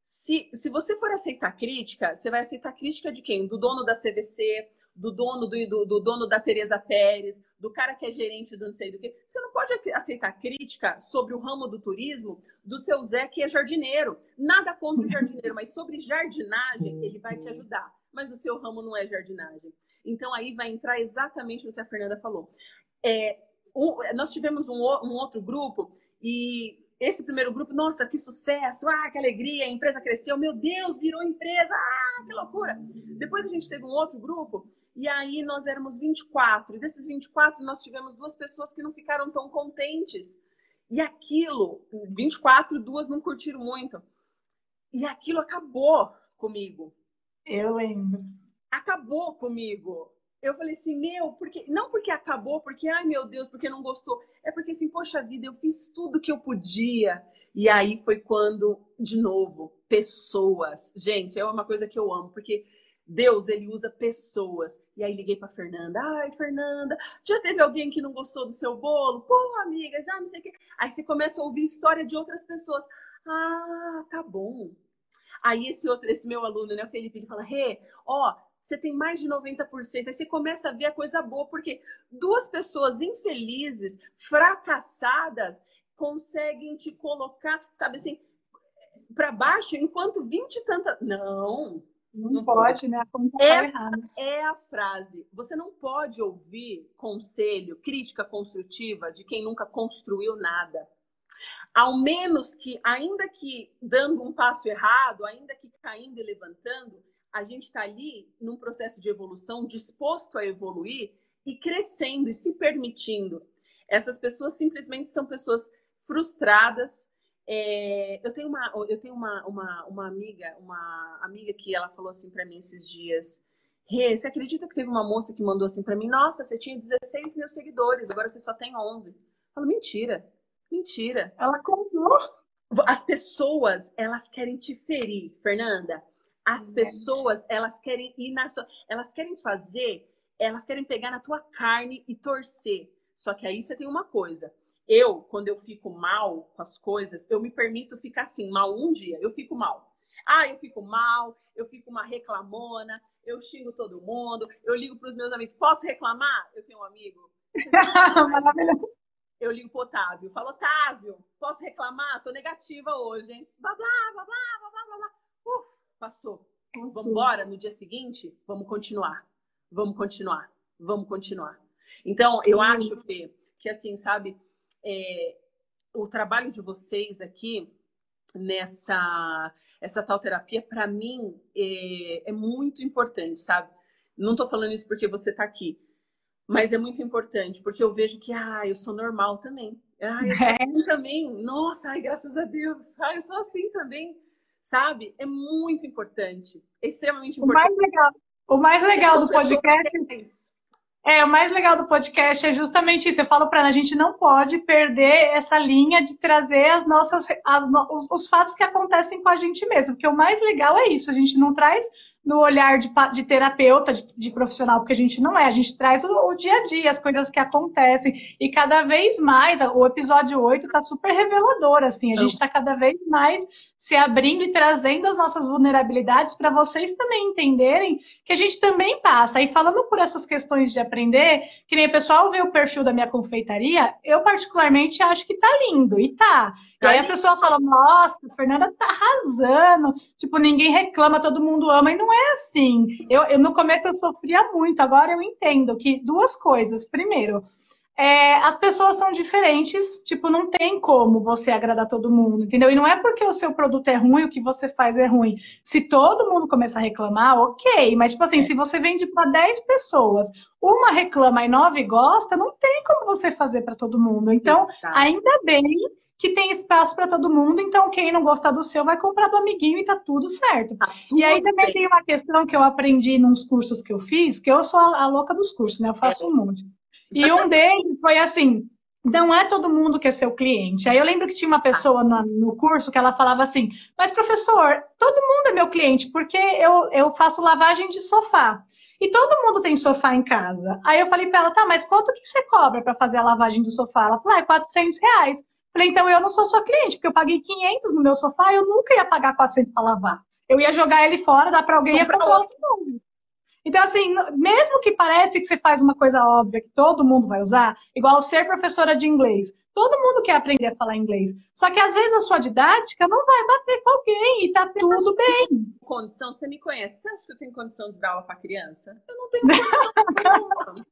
se, se você for aceitar crítica, você vai aceitar crítica de quem? Do dono da CVC, do dono do, do, do, dono da Teresa Pérez, do cara que é gerente do não sei do que. Você não pode aceitar crítica sobre o ramo do turismo do seu Zé, que é jardineiro. Nada contra o jardineiro, mas sobre jardinagem, ele vai te ajudar. Mas o seu ramo não é jardinagem. Então aí vai entrar exatamente no que a Fernanda falou. É, um, nós tivemos um, um outro grupo e esse primeiro grupo, nossa, que sucesso, ah, que alegria, a empresa cresceu, meu Deus, virou empresa, ah, que loucura. Depois a gente teve um outro grupo e aí nós éramos 24, e desses 24 nós tivemos duas pessoas que não ficaram tão contentes. E aquilo, 24, duas não curtiram muito. E aquilo acabou comigo. Eu lembro. Acabou comigo eu falei assim, meu, porque não porque acabou, porque ai meu Deus, porque não gostou, é porque assim, poxa vida, eu fiz tudo que eu podia. E aí foi quando, de novo, pessoas. Gente, é uma coisa que eu amo, porque Deus, ele usa pessoas. E aí liguei para Fernanda. Ai, Fernanda, já teve alguém que não gostou do seu bolo? Pô, amiga, já não sei o quê. Aí você começa a ouvir história de outras pessoas. Ah, tá bom. Aí esse outro, esse meu aluno, né, o Felipe, ele fala: "Rê, ó, você tem mais de 90%. Aí você começa a ver a coisa boa, porque duas pessoas infelizes, fracassadas, conseguem te colocar, sabe assim, para baixo, enquanto 20 e tanta. Não. Não, não pode, pode, né? Tá Essa é a frase. Você não pode ouvir conselho, crítica construtiva de quem nunca construiu nada. Ao menos que, ainda que dando um passo errado, ainda que caindo e levantando, a gente está ali num processo de evolução, disposto a evoluir e crescendo e se permitindo. Essas pessoas simplesmente são pessoas frustradas. É, eu tenho, uma, eu tenho uma, uma, uma amiga, uma amiga que ela falou assim para mim esses dias. Rê, você acredita que teve uma moça que mandou assim para mim? Nossa, você tinha 16 mil seguidores, agora você só tem 11. Eu falo, mentira, mentira. Ela contou. As pessoas, elas querem te ferir, Fernanda. As uhum. pessoas, elas querem ir na sua, elas querem fazer, elas querem pegar na tua carne e torcer. Só que aí você tem uma coisa. Eu, quando eu fico mal com as coisas, eu me permito ficar assim, mal um dia, eu fico mal. Ah, eu fico mal, eu fico uma reclamona, eu xingo todo mundo, eu ligo para os meus amigos, posso reclamar? Eu tenho um amigo. Maravilhoso. Eu ligo pro Otávio, falo, Otávio, posso reclamar? Tô negativa hoje, hein? Blá, blá, blá, blá, blá, blá, blá. Passou. Vamos embora no dia seguinte? Vamos continuar. Vamos continuar. Vamos continuar. Então, eu acho, Fê, que assim, sabe, é, o trabalho de vocês aqui nessa essa tal terapia, para mim, é, é muito importante, sabe? Não tô falando isso porque você tá aqui, mas é muito importante, porque eu vejo que, ah, eu sou normal também. Ah, eu sou é. assim também. Nossa, ai, graças a Deus. Ah, eu sou assim também. Sabe? É muito importante. É extremamente importante. O mais legal, o mais legal do podcast é, o mais legal do podcast é justamente isso. Eu falo para a gente não pode perder essa linha de trazer as nossas as, os, os, fatos que acontecem com a gente mesmo, porque o mais legal é isso. A gente não traz no olhar de, de terapeuta, de, de, profissional, porque a gente não é. A gente traz o, o, dia a dia, as coisas que acontecem. E cada vez mais, o episódio 8 está super revelador, assim. A gente está cada vez mais se abrindo e trazendo as nossas vulnerabilidades para vocês também entenderem que a gente também passa. E falando por essas questões de aprender, que nem o pessoal vê o perfil da minha confeitaria, eu particularmente acho que tá lindo, e tá. E aí as pessoas falam, nossa, a Fernanda tá arrasando, tipo, ninguém reclama, todo mundo ama, e não é assim. Eu, eu no começo eu sofria muito, agora eu entendo que duas coisas. Primeiro, é, as pessoas são diferentes, tipo, não tem como você agradar todo mundo, entendeu? E não é porque o seu produto é ruim, o que você faz é ruim. Se todo mundo começar a reclamar, ok, mas, tipo assim, é. se você vende para 10 pessoas, uma reclama e nove gosta, não tem como você fazer para todo mundo. Então, Exato. ainda bem que tem espaço para todo mundo, então quem não gostar do seu vai comprar do amiguinho e tá tudo certo. Tá tudo e aí também bem. tem uma questão que eu aprendi nos cursos que eu fiz, que eu sou a louca dos cursos, né? Eu faço é. um monte. E um deles foi assim: não é todo mundo que é seu cliente. Aí eu lembro que tinha uma pessoa no, no, curso que ela falava assim: Mas, professor, todo mundo é meu cliente, porque eu, eu faço lavagem de sofá. E todo mundo tem sofá em casa. Aí eu falei para ela: Tá, mas quanto que você cobra para fazer a lavagem do sofá? Ela falou: Ah, é 400 reais. Falei: Então eu não sou sua cliente, porque eu paguei 500 no meu sofá, eu nunca ia pagar 400 para lavar. Eu ia jogar ele fora, dar para alguém e ia comprar outro novo. Então, assim, mesmo que pareça que você faz uma coisa óbvia que todo mundo vai usar, igual ser professora de inglês, todo mundo quer aprender a falar inglês. Só que às vezes a sua didática não vai bater com alguém e tá tudo bem. Condição, você me conhece? Você acha que eu tenho condição de dar aula para criança? Eu não tenho condição.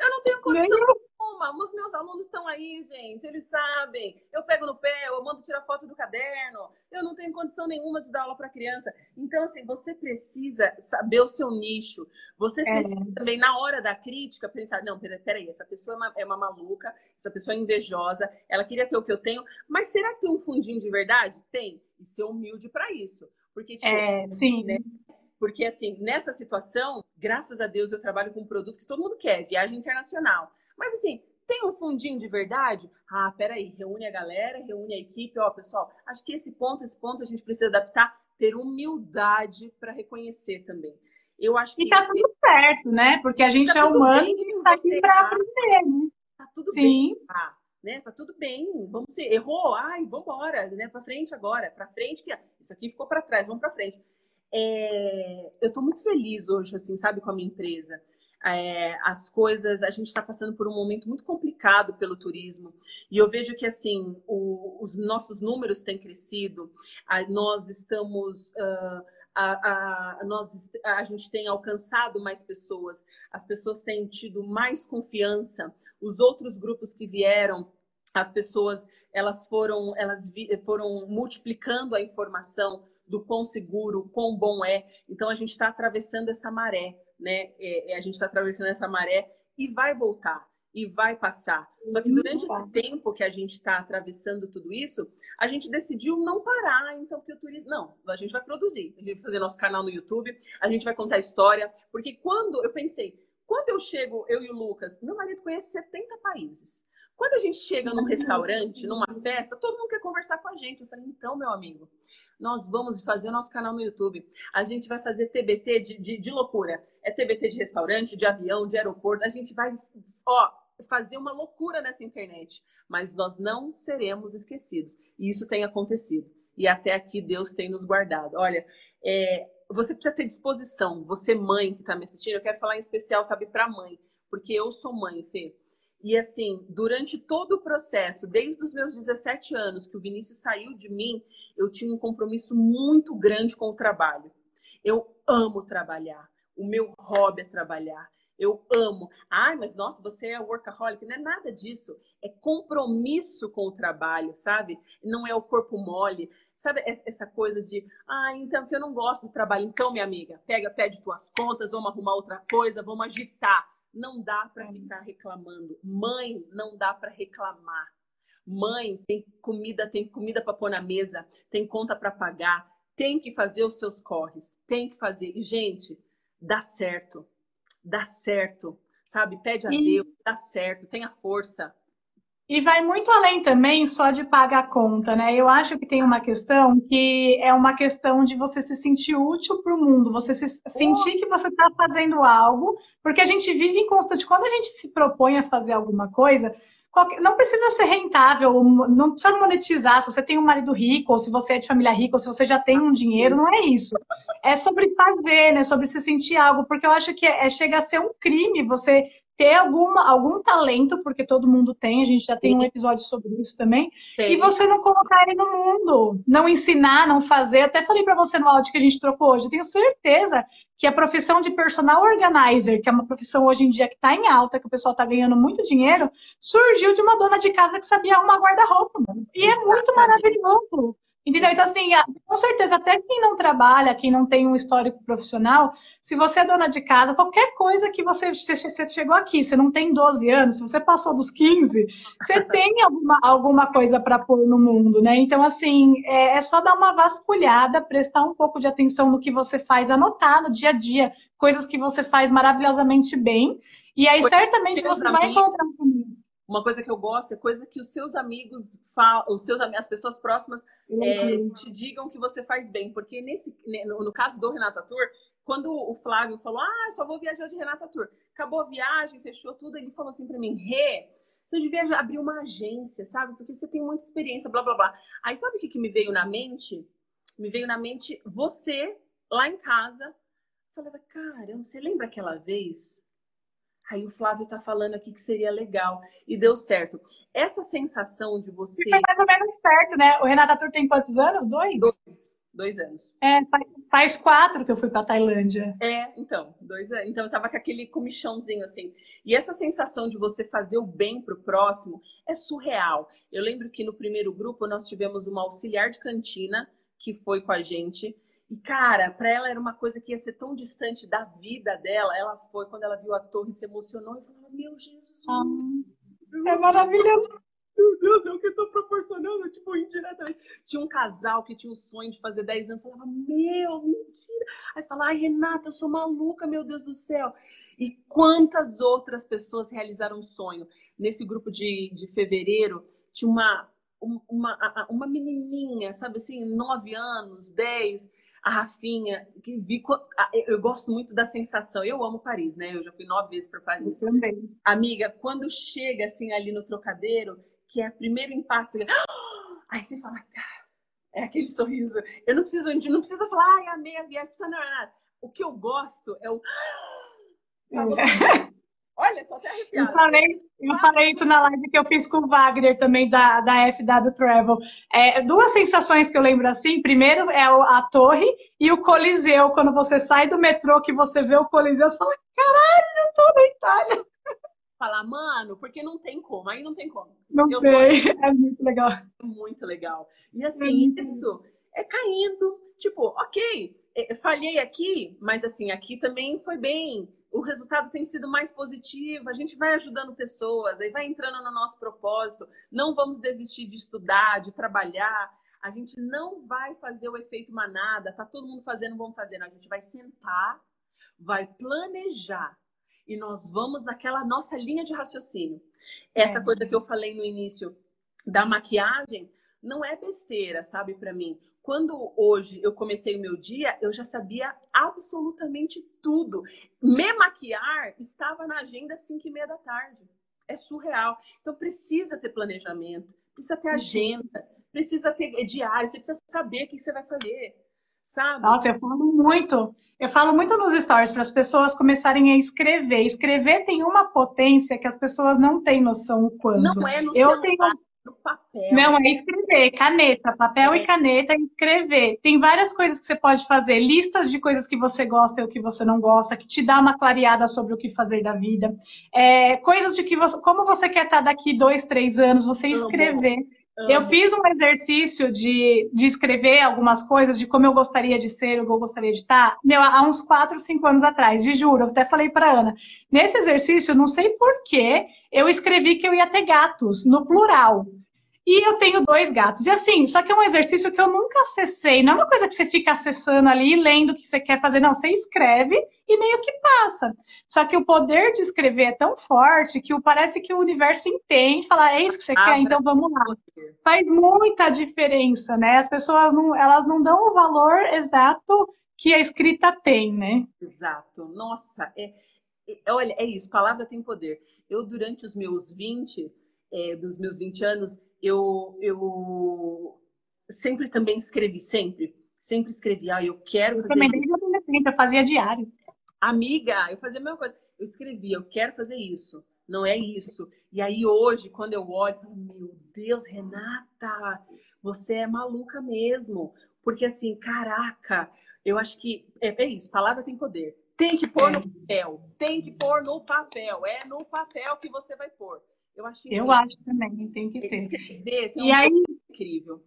eu não tenho condição nenhuma. Os meus alunos estão aí, gente. Eles sabem. Eu pego no pé, eu mando tirar foto do caderno. Eu não tenho condição nenhuma de dar aula para criança. Então, assim, você precisa saber o seu nicho. Você é. precisa é. também, na hora da crítica, pensar: não, peraí, essa pessoa é uma, é uma maluca, essa pessoa é invejosa, ela queria ter o que eu tenho, mas será que tem um fundinho de verdade? Tem. E ser humilde para isso. Porque, tipo, é, sim. Né? Porque, assim, nessa situação, graças a Deus, eu trabalho com um produto que todo mundo quer, viagem internacional. Mas, assim, tem um fundinho de verdade? Ah, peraí, reúne a galera, reúne a equipe. Ó, pessoal, acho que esse ponto, esse ponto a gente precisa adaptar, ter humildade para reconhecer também. Eu acho que. E tá tudo certo, né? Porque a gente tá é humano e tá aqui para aprender, né? Tá tudo Sim. bem. Né? Tá tudo bem. Vamos ser. Errou? Ai, vamos embora, né? Para frente agora. Para frente, que isso aqui ficou para trás, vamos para frente. É, eu estou muito feliz hoje, assim, sabe, com a minha empresa. É, as coisas, a gente está passando por um momento muito complicado pelo turismo. E eu vejo que assim o, os nossos números têm crescido, a, nós estamos uh, a, a, nós, a gente tem alcançado mais pessoas, as pessoas têm tido mais confiança, os outros grupos que vieram as pessoas elas foram elas vi, foram multiplicando a informação do quão seguro, quão bom é. Então a gente está atravessando essa maré, né? É, é a gente está atravessando essa maré e vai voltar e vai passar. Só que uhum. durante esse tempo que a gente está atravessando tudo isso, a gente decidiu não parar, então, que o turismo. Não, a gente vai produzir, a gente vai fazer nosso canal no YouTube, a gente vai contar história, porque quando eu pensei, quando eu chego, eu e o Lucas, meu marido conhece 70 países. Quando a gente chega num restaurante, numa festa, todo mundo quer conversar com a gente. Eu falei, então, meu amigo, nós vamos fazer o nosso canal no YouTube. A gente vai fazer TBT de, de, de loucura. É TBT de restaurante, de avião, de aeroporto. A gente vai, ó, fazer uma loucura nessa internet. Mas nós não seremos esquecidos. E isso tem acontecido. E até aqui Deus tem nos guardado. Olha, é, você precisa ter disposição. Você, mãe que está me assistindo, eu quero falar em especial, sabe, para mãe. Porque eu sou mãe, Fê. E assim, durante todo o processo, desde os meus 17 anos que o Vinícius saiu de mim, eu tinha um compromisso muito grande com o trabalho. Eu amo trabalhar. O meu hobby é trabalhar. Eu amo. Ai, mas nossa, você é workaholic. Não é nada disso. É compromisso com o trabalho, sabe? Não é o corpo mole. Sabe essa coisa de, ah, então que eu não gosto do trabalho. Então, minha amiga, pega, pede tuas contas, vamos arrumar outra coisa, vamos agitar. Não dá para é. ficar reclamando. Mãe, não dá para reclamar. Mãe, tem comida, tem comida para pôr na mesa, tem conta para pagar, tem que fazer os seus corres, tem que fazer. E gente, dá certo dá certo, sabe? Pede a e... Deus, dá certo, tenha força. E vai muito além também só de pagar a conta, né? Eu acho que tem uma questão que é uma questão de você se sentir útil para o mundo, você se sentir que você está fazendo algo, porque a gente vive em constante. Quando a gente se propõe a fazer alguma coisa, Qualquer, não precisa ser rentável, não precisa monetizar. Se você tem um marido rico, ou se você é de família rica, ou se você já tem um dinheiro, não é isso. É sobre fazer, né? Sobre se sentir algo, porque eu acho que é, é chega a ser um crime você ter alguma, algum talento, porque todo mundo tem, a gente já tem Sim. um episódio sobre isso também, Sim. e você não colocar ele no mundo, não ensinar, não fazer. Até falei para você no áudio que a gente trocou hoje, eu tenho certeza que a profissão de personal organizer, que é uma profissão hoje em dia que está em alta, que o pessoal está ganhando muito dinheiro, surgiu de uma dona de casa que sabia arrumar guarda-roupa. E Exatamente. é muito maravilhoso. Entendeu? Então, assim, com certeza, até quem não trabalha, quem não tem um histórico profissional, se você é dona de casa, qualquer coisa que você, você chegou aqui, você não tem 12 anos, se você passou dos 15, você tem alguma, alguma coisa para pôr no mundo, né? Então, assim, é, é, só dar uma vasculhada, prestar um pouco de atenção no que você faz, anotar no dia a dia, coisas que você faz maravilhosamente bem, e aí certamente você vai encontrar um caminho. Uma coisa que eu gosto é coisa que os seus amigos falam, os seus, as pessoas próximas é, te digam que você faz bem. Porque nesse, no, caso do Renata Tour, quando o Flávio falou, ah, só vou viajar de Renata Tour, acabou a viagem, fechou tudo, ele falou assim para mim, Rê, você devia abrir uma agência, sabe? Porque você tem muita experiência, blá blá blá. Aí sabe o que, que me veio na mente? Me veio na mente você lá em casa. Eu falei, caramba, você lembra aquela vez Aí o Flávio tá falando aqui que seria legal. E deu certo. Essa sensação de você. foi mais ou menos certo, né? O Renata Tour tem quantos anos? Dois? Dois. Dois anos. É, faz quatro que eu fui pra Tailândia. É, então, dois anos. Então eu tava com aquele comichãozinho assim. E essa sensação de você fazer o bem pro próximo é surreal. Eu lembro que no primeiro grupo nós tivemos uma auxiliar de cantina que foi com a gente. E, cara, para ela era uma coisa que ia ser tão distante da vida dela. Ela foi, quando ela viu a torre, se emocionou e falou: Meu Jesus! Ah, é maravilhoso! Meu Deus, é o que eu tô proporcionando, tipo, indiretamente. Tinha um casal que tinha o sonho de fazer 10 anos, falava, meu, mentira. Aí fala, ai, Renata, eu sou maluca, meu Deus do céu. E quantas outras pessoas realizaram um sonho? Nesse grupo de, de fevereiro, tinha uma, uma, uma menininha, sabe assim, 9 anos, 10 a Rafinha, que vi, eu gosto muito da sensação. Eu amo Paris, né? Eu já fui nove vezes para Paris. Eu também. Amiga, quando chega assim ali no trocadeiro, que é o primeiro impacto, aí você fala, cara, é aquele sorriso. Eu não preciso, não precisa falar, ai, amei a viagem, precisa não, nada. O que eu gosto é o. É. Olha, tô até arrepiada. Eu falei, eu falei isso na live que eu fiz com o Wagner também, da, da FW Travel. É, duas sensações que eu lembro assim. Primeiro é a torre e o Coliseu. Quando você sai do metrô, que você vê o Coliseu, você fala, caralho, eu tô na Itália. Falar, mano, porque não tem como, aí não tem como. Não eu sei, é muito legal. É muito legal. E assim, é isso é caindo. Tipo, ok, é, falhei aqui, mas assim, aqui também foi bem o resultado tem sido mais positivo, a gente vai ajudando pessoas, aí vai entrando no nosso propósito, não vamos desistir de estudar, de trabalhar, a gente não vai fazer o efeito manada, tá todo mundo fazendo, vamos fazer, a gente vai sentar, vai planejar e nós vamos naquela nossa linha de raciocínio. Essa é. coisa que eu falei no início da maquiagem, não é besteira, sabe, para mim. Quando hoje eu comecei o meu dia, eu já sabia absolutamente tudo. Me maquiar estava na agenda às 5 e meia da tarde. É surreal. Então precisa ter planejamento, precisa ter agenda, precisa ter diário, você precisa saber o que você vai fazer. Sabe? Nossa, eu falo muito. Eu falo muito nos stories para as pessoas começarem a escrever. Escrever tem uma potência que as pessoas não têm noção o quanto. Não é no eu celular. Tenho no papel. Não, é escrever, caneta, papel é. e caneta, escrever. Tem várias coisas que você pode fazer, listas de coisas que você gosta e o que você não gosta, que te dá uma clareada sobre o que fazer da vida. É, coisas de que você, como você quer estar daqui dois, três anos, você escrever. Eu fiz um exercício de, de escrever algumas coisas de como eu gostaria de ser, o que eu gostaria de estar, meu, há uns 4, 5 anos atrás, de juro, eu até falei para Ana. Nesse exercício, não sei porquê, eu escrevi que eu ia ter gatos, no plural. E eu tenho dois gatos. E assim, só que é um exercício que eu nunca acessei. Não é uma coisa que você fica acessando ali, lendo o que você quer fazer. Não, você escreve e meio que passa. Só que o poder de escrever é tão forte que parece que o universo entende, fala, é isso que você ah, quer, então vamos lá. Faz muita diferença, né? As pessoas não, elas não dão o valor exato que a escrita tem, né? Exato. Nossa, é, é, olha, é isso, palavra tem poder. Eu, durante os meus 20, é, dos meus 20 anos, eu, eu sempre também escrevi, sempre. Sempre escrevi, ah, eu quero eu fazer. Também, desde adolescente, eu fazia diário. Amiga, eu fazia a mesma coisa. Eu escrevia, eu quero fazer isso. Não é isso. E aí hoje, quando eu olho, eu falo, meu Deus, Renata, você é maluca mesmo. Porque assim, caraca, eu acho que é, é isso, palavra tem poder. Tem que pôr é. no papel, tem que pôr no papel. É no papel que você vai pôr. Eu acho, eu acho também, tem que ter. Escrever, tem e um aí, incrível.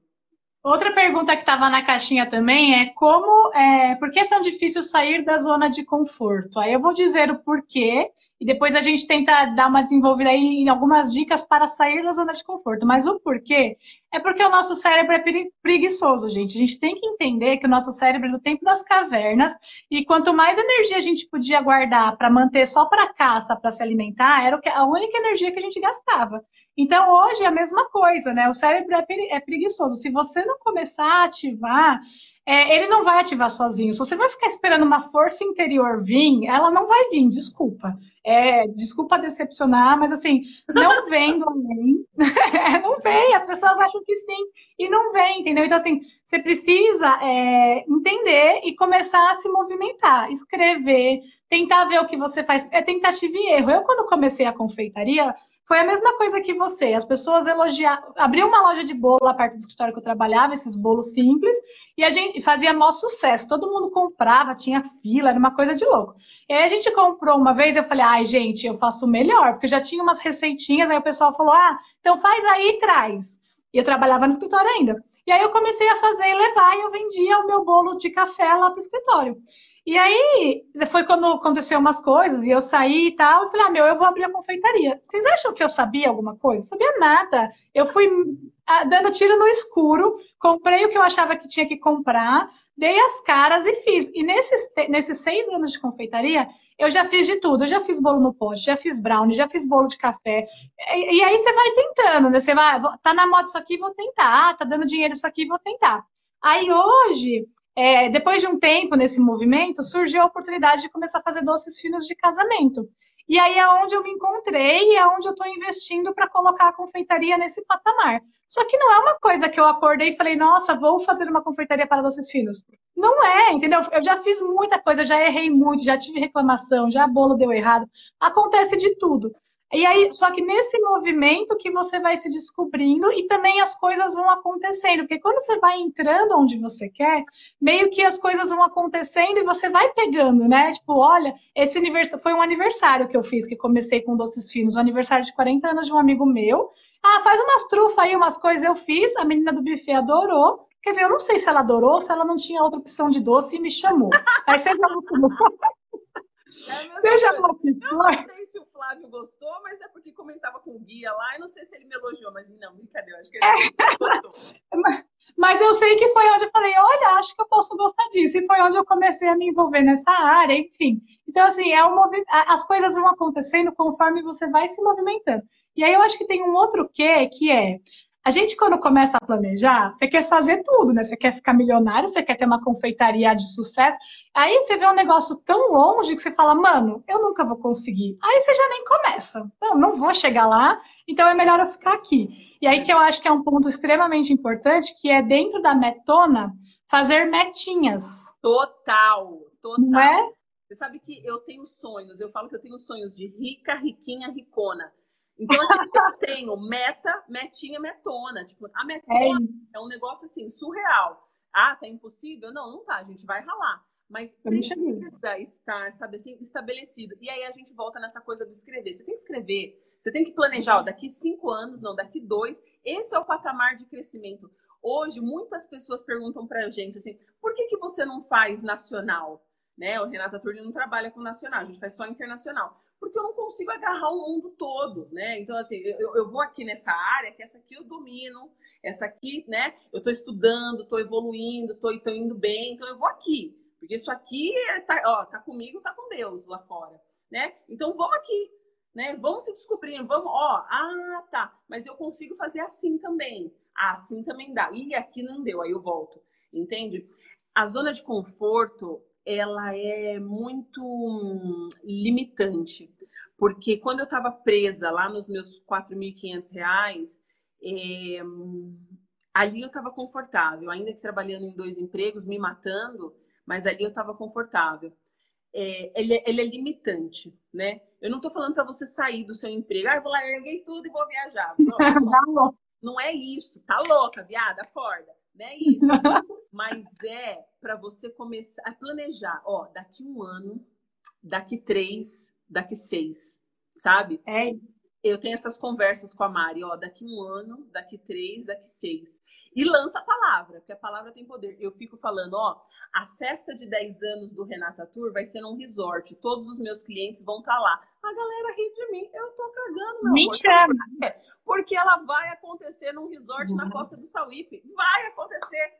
Outra pergunta que estava na caixinha também é como, é, por que é tão difícil sair da zona de conforto? Aí eu vou dizer o porquê e depois a gente tenta dar uma desenvolvida aí em algumas dicas para sair da zona de conforto. Mas o porquê é porque o nosso cérebro é preguiçoso, gente. A gente tem que entender que o nosso cérebro é do tempo das cavernas e quanto mais energia a gente podia guardar para manter só para caça, para se alimentar, era a única energia que a gente gastava. Então, hoje é a mesma coisa, né? O cérebro é, é preguiçoso. Se você não começar a ativar, é, ele não vai ativar sozinho. Se você vai ficar esperando uma força interior vir, ela não vai vir, desculpa. É, desculpa decepcionar, mas assim, não vem do além. não vem, as pessoas acham que sim, e não vem, entendeu? Então, assim, você precisa é, entender e começar a se movimentar, escrever, tentar ver o que você faz. É tentativa e erro. Eu, quando comecei a confeitaria, foi a mesma coisa que você. As pessoas elogiavam. Abriu uma loja de bolo lá perto do escritório que eu trabalhava, esses bolos simples, e a gente fazia maior sucesso. Todo mundo comprava, tinha fila, era uma coisa de louco. E aí a gente comprou uma vez, eu falei, ai, gente, eu faço melhor, porque já tinha umas receitinhas, aí o pessoal falou, ah, então faz aí e traz. E eu trabalhava no escritório ainda. E aí eu comecei a fazer e levar, e eu vendia o meu bolo de café lá para o escritório. E aí, foi quando aconteceu umas coisas e eu saí e tal. Eu falei, ah, meu, eu vou abrir a confeitaria. Vocês acham que eu sabia alguma coisa? Sabia nada. Eu fui ah, dando tiro no escuro, comprei o que eu achava que tinha que comprar, dei as caras e fiz. E nesses, nesses seis anos de confeitaria, eu já fiz de tudo. Eu já fiz bolo no pote, já fiz brownie, já fiz bolo de café. E, e aí você vai tentando, né? Você vai, tá na moda isso aqui, vou tentar. Ah, tá dando dinheiro isso aqui, vou tentar. Aí hoje é, depois de um tempo nesse movimento, surgiu a oportunidade de começar a fazer doces finos de casamento. E aí é onde eu me encontrei e é onde eu estou investindo para colocar a confeitaria nesse patamar. Só que não é uma coisa que eu acordei e falei, nossa, vou fazer uma confeitaria para doces finos. Não é, entendeu? Eu já fiz muita coisa, já errei muito, já tive reclamação, já bolo deu errado. Acontece de tudo. E aí, só que nesse movimento que você vai se descobrindo e também as coisas vão acontecendo, porque quando você vai entrando onde você quer, meio que as coisas vão acontecendo e você vai pegando, né? Tipo, olha, esse aniversário foi um aniversário que eu fiz, que comecei com doces finos, um aniversário de 40 anos de um amigo meu. Ah, faz umas trufas aí, umas coisas eu fiz, a menina do buffet adorou. Quer dizer, eu não sei se ela adorou, se ela não tinha outra opção de doce e me chamou. Aí você já É Seja Eu não sei se o Flávio gostou, mas é porque comentava com o guia lá, e não sei se ele me elogiou, mas não, brincadeira, acho que ele é. gostou. Mas eu sei que foi onde eu falei, olha, acho que eu posso gostar disso. E foi onde eu comecei a me envolver nessa área, enfim. Então, assim, é um movi... as coisas vão acontecendo conforme você vai se movimentando. E aí eu acho que tem um outro quê, que é a gente, quando começa a planejar, você quer fazer tudo, né? Você quer ficar milionário, você quer ter uma confeitaria de sucesso. Aí você vê um negócio tão longe que você fala, mano, eu nunca vou conseguir. Aí você já nem começa. Não, não vou chegar lá, então é melhor eu ficar aqui. E aí que eu acho que é um ponto extremamente importante, que é dentro da metona, fazer metinhas. Total, total. Não é? Você sabe que eu tenho sonhos, eu falo que eu tenho sonhos de rica, riquinha, ricona. Então, assim, eu tenho meta, metinha, metona. Tipo, a metona é, é um negócio assim, surreal. Ah, tá impossível? Não, não tá, a gente vai ralar. Mas precisa estar, sabe assim, estabelecido. E aí a gente volta nessa coisa do escrever. Você tem que escrever, você tem que planejar, ó, daqui cinco anos, não, daqui dois. Esse é o patamar de crescimento. Hoje, muitas pessoas perguntam pra gente assim, por que, que você não faz nacional? Né? O Renata Turli não trabalha com nacional, a gente faz só internacional. Porque eu não consigo agarrar o mundo todo, né? Então, assim, eu, eu vou aqui nessa área, que essa aqui eu domino, essa aqui, né? Eu estou estudando, estou evoluindo, estou indo bem, então eu vou aqui. Porque isso aqui é, tá, ó, tá comigo, tá com Deus lá fora, né? Então vamos aqui, né? Vamos se descobrir, vamos, ó, ah, tá, mas eu consigo fazer assim também. Ah, assim também dá. E aqui não deu, aí eu volto. Entende? A zona de conforto, ela é muito hum, limitante, porque quando eu estava presa lá nos meus 4.500 reais, é, ali eu estava confortável, ainda que trabalhando em dois empregos, me matando, mas ali eu estava confortável. É, ele, é, ele, é limitante, né? Eu não estou falando para você sair do seu emprego, ah, vou lá, erguei tudo e vou viajar. Não, não é isso, tá louca, viada, acorda. Não é isso. Mas é para você começar a planejar, ó, daqui um ano, daqui três, daqui seis, sabe? É eu tenho essas conversas com a Mari, ó, daqui um ano, daqui três, daqui seis. E lança a palavra, porque a palavra tem poder. Eu fico falando, ó, a festa de 10 anos do Renata Tour vai ser num resort. Todos os meus clientes vão estar tá lá. A galera ri de mim. Eu tô cagando, meu Me amor. chama. Porque ela vai acontecer num resort uhum. na costa do Sauípe. Vai acontecer.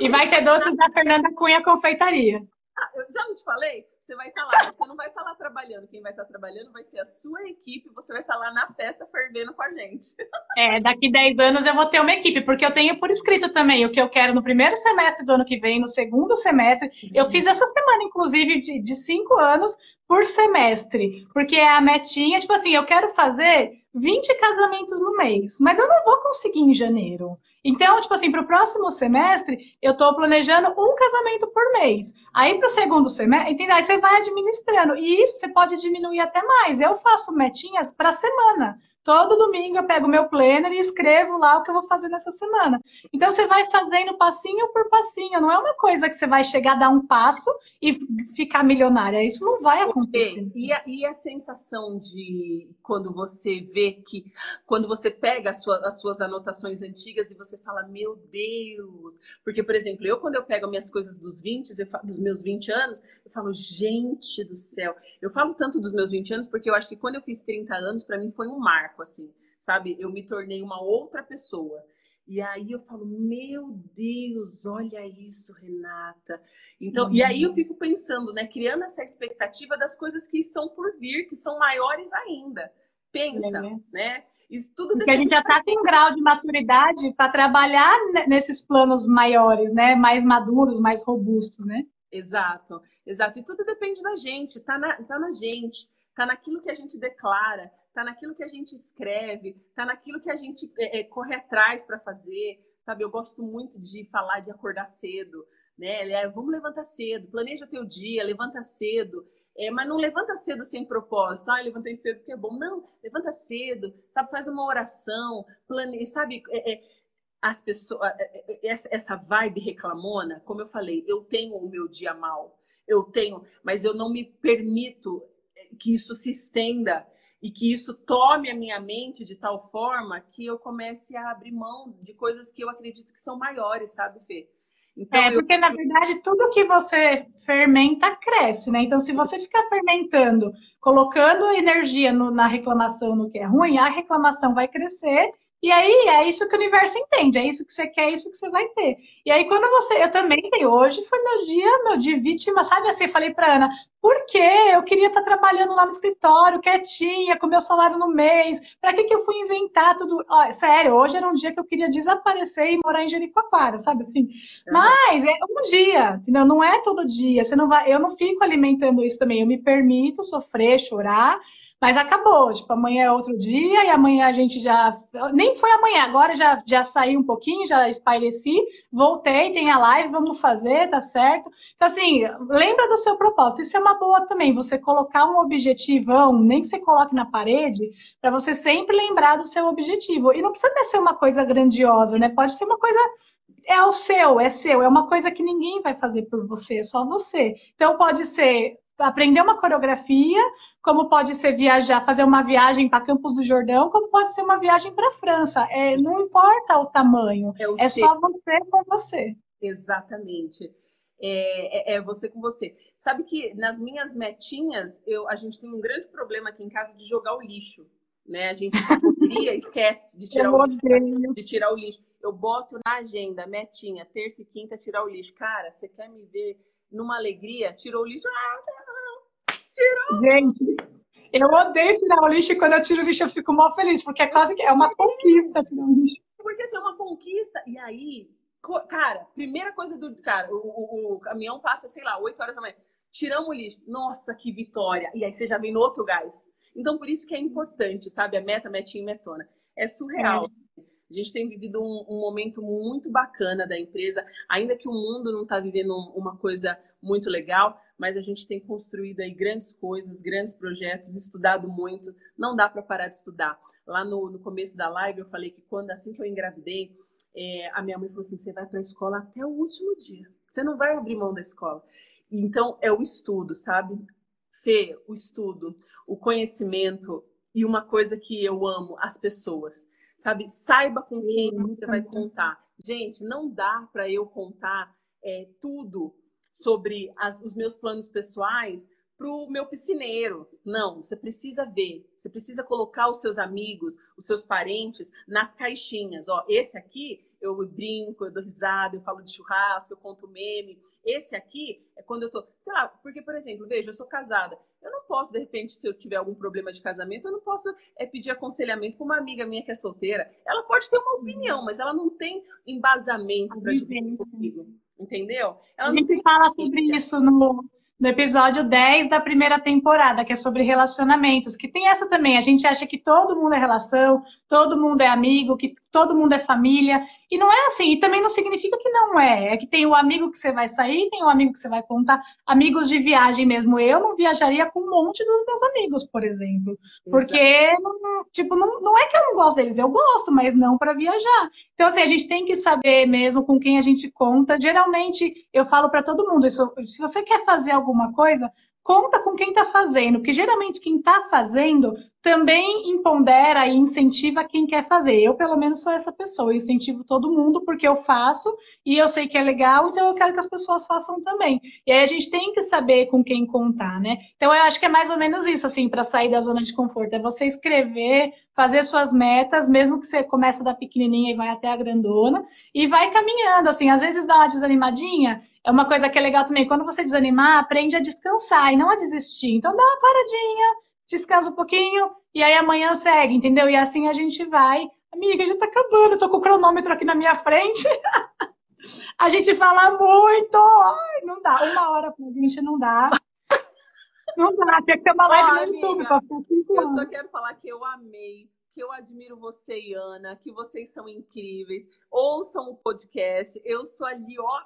e vai ter doces da Fernanda Cunha Confeitaria. Ah, eu já não te falei? Você vai estar tá lá, você não vai estar tá lá trabalhando. Quem vai estar tá trabalhando vai ser a sua equipe, você vai estar lá na festa fervendo com a gente. É, daqui 10 anos eu vou ter uma equipe, porque eu tenho por escrito também o que eu quero no primeiro semestre do ano que vem, no segundo semestre. Uhum. Eu fiz essa semana, inclusive, de, de cinco anos por semestre, porque é a metinha, tipo assim, eu quero fazer 20 casamentos no mês, mas eu não vou conseguir em janeiro. Então, tipo assim, para o próximo semestre, eu estou planejando um casamento por mês. Aí, para o segundo semestre, entendeu? Aí você vai administrando. E isso você pode diminuir até mais. Eu faço metinhas para semana. Todo domingo eu pego meu planner e escrevo lá o que eu vou fazer nessa semana. Então você vai fazendo passinho por passinho. Não é uma coisa que você vai chegar, dar um passo e ficar milionária. Isso não vai acontecer. E a, e a sensação de quando você vê que, quando você pega as, sua, as suas anotações antigas e você fala, meu Deus. Porque, por exemplo, eu quando eu pego minhas coisas dos 20, dos meus 20 anos, eu falo, gente do céu. Eu falo tanto dos meus 20 anos porque eu acho que quando eu fiz 30 anos, para mim foi um marco marco, assim, sabe? Eu me tornei uma outra pessoa. E aí eu falo, meu Deus, olha isso, Renata. Então, uhum. e aí eu fico pensando, né, criando essa expectativa das coisas que estão por vir, que são maiores ainda. Pensa, é. né? Isso tudo Porque a gente já está com um grau de maturidade para trabalhar nesses planos maiores, né? Mais maduros, mais robustos, né? Exato, exato. E tudo depende da gente, tá na, tá na gente, tá naquilo que a gente declara, tá naquilo que a gente escreve, tá naquilo que a gente é, é, corre atrás para fazer, sabe? Eu gosto muito de falar de acordar cedo, né? É, vamos levantar cedo, planeja teu dia, levanta cedo. É, mas não levanta cedo sem propósito. Ah, levantei cedo porque é bom. Não, levanta cedo, sabe? Faz uma oração, planeja, sabe? É, as pessoas, essa vibe reclamona, como eu falei, eu tenho o meu dia mal, eu tenho, mas eu não me permito que isso se estenda e que isso tome a minha mente de tal forma que eu comece a abrir mão de coisas que eu acredito que são maiores, sabe, Fê? Então, é, porque eu... na verdade tudo que você fermenta cresce, né? Então, se você ficar fermentando, colocando energia no, na reclamação no que é ruim, a reclamação vai crescer e aí é isso que o universo entende, é isso que você quer, é isso que você vai ter. E aí quando você, eu também, hoje foi meu dia, meu dia vítima, sabe assim, falei para Ana, por quê? Eu queria estar trabalhando lá no escritório, quietinha, com meu salário no mês. Para que que eu fui inventar tudo? Ó, sério, hoje era um dia que eu queria desaparecer e morar em Jericoacoara, sabe assim? Uhum. Mas é um dia, entendeu? Não é todo dia. Você não vai, eu não fico alimentando isso também. Eu me permito sofrer, chorar mas acabou, tipo, amanhã é outro dia e amanhã a gente já. Nem foi amanhã, agora já, já saí um pouquinho, já espaireci, voltei, tem a live, vamos fazer, tá certo? Então, assim, lembra do seu propósito. Isso é uma boa também, você colocar um objetivão, nem que você coloque na parede, para você sempre lembrar do seu objetivo. E não precisa ser uma coisa grandiosa, né? Pode ser uma coisa é o seu, é seu, é uma coisa que ninguém vai fazer por você, é só você. Então pode ser aprender uma coreografia, como pode ser viajar, fazer uma viagem para Campos do Jordão, como pode ser uma viagem para a França. É, não importa o tamanho, é, é só você com você. Exatamente. É, é, é, você com você. Sabe que nas minhas metinhas, eu, a gente tem um grande problema aqui em casa de jogar o lixo. Né? A gente poderia, esquece de tirar, o lixo, de tirar o lixo. Eu boto na agenda, metinha, terça e quinta, tirar o lixo. Cara, você quer me ver numa alegria? Tirou o lixo. Ah, tirou! Gente, eu odeio tirar o lixo e quando eu tiro o lixo eu fico mal feliz, porque é quase que é uma conquista tirar o lixo. Porque isso é uma conquista. E aí, Cara, primeira coisa do. Cara, o, o, o, caminhão passa, sei lá, 8 horas da manhã. Tiramos o lixo. Nossa, que vitória! E aí você já vem no outro gás. Então, por isso que é importante, sabe? A meta, metinha e metona. É surreal. É. A gente tem vivido um, um, momento muito bacana da empresa, ainda que o mundo não está vivendo uma coisa muito legal, mas a gente tem construído aí grandes coisas, grandes projetos, estudado muito. Não dá para parar de estudar. Lá no, no começo da live eu falei que quando assim que eu engravidei, é, a minha mãe falou assim: você vai para a escola até o último dia. Você não vai abrir mão da escola. Então, é o estudo, sabe? Fê, o estudo, o conhecimento e uma coisa que eu amo, as pessoas. Sabe? Saiba com quem você vai contar. Gente, não dá para eu contar é, tudo sobre as, os meus planos pessoais para o meu piscineiro. Não, você precisa ver, você precisa colocar os seus amigos, os seus parentes nas caixinhas. Ó, esse aqui eu brinco, eu dou risada, eu falo de churrasco, eu conto meme. Esse aqui é quando eu tô, sei lá, porque, por exemplo, veja, eu sou casada. Eu não posso, de repente, se eu tiver algum problema de casamento, eu não posso é, pedir aconselhamento com uma amiga minha que é solteira. Ela pode ter uma opinião, mas ela não tem embasamento para dividir comigo. Entendeu? Ela a gente fala sobre isso no, no episódio 10 da primeira temporada, que é sobre relacionamentos, que tem essa também. A gente acha que todo mundo é relação, todo mundo é amigo, que todo mundo é família. E não é assim. E também não significa que não é. É que tem o amigo que você vai sair, tem o amigo que você vai contar. Amigos de viagem mesmo. Eu não viajaria com um monte dos meus amigos, por exemplo. Porque, tipo, não, não é que eu não gosto deles. Eu gosto, mas não para viajar. Então, assim, a gente tem que saber mesmo com quem a gente conta. Geralmente, eu falo para todo mundo isso. Se você quer fazer alguma coisa, conta com quem está fazendo, porque geralmente quem está fazendo também empodera e incentiva quem quer fazer. Eu, pelo menos, sou essa pessoa, eu incentivo todo mundo porque eu faço e eu sei que é legal, então eu quero que as pessoas façam também. E aí a gente tem que saber com quem contar, né? Então eu acho que é mais ou menos isso, assim, para sair da zona de conforto. É você escrever, fazer suas metas, mesmo que você comece da pequenininha e vai até a grandona, e vai caminhando, assim, às vezes dá uma desanimadinha, é uma coisa que é legal também. Quando você desanimar, aprende a descansar e não a desistir. Então dá uma paradinha, descansa um pouquinho e aí amanhã segue, entendeu? E assim a gente vai. Amiga, já tá acabando, eu tô com o cronômetro aqui na minha frente. a gente fala muito. Ai, não dá. Uma hora pra gente não dá. Não dá, tinha que ter uma live no amiga, YouTube pra ficar cinco Eu só quero falar que eu amei que eu admiro você e Ana, que vocês são incríveis. Ouçam o podcast. Eu sou ali, ó,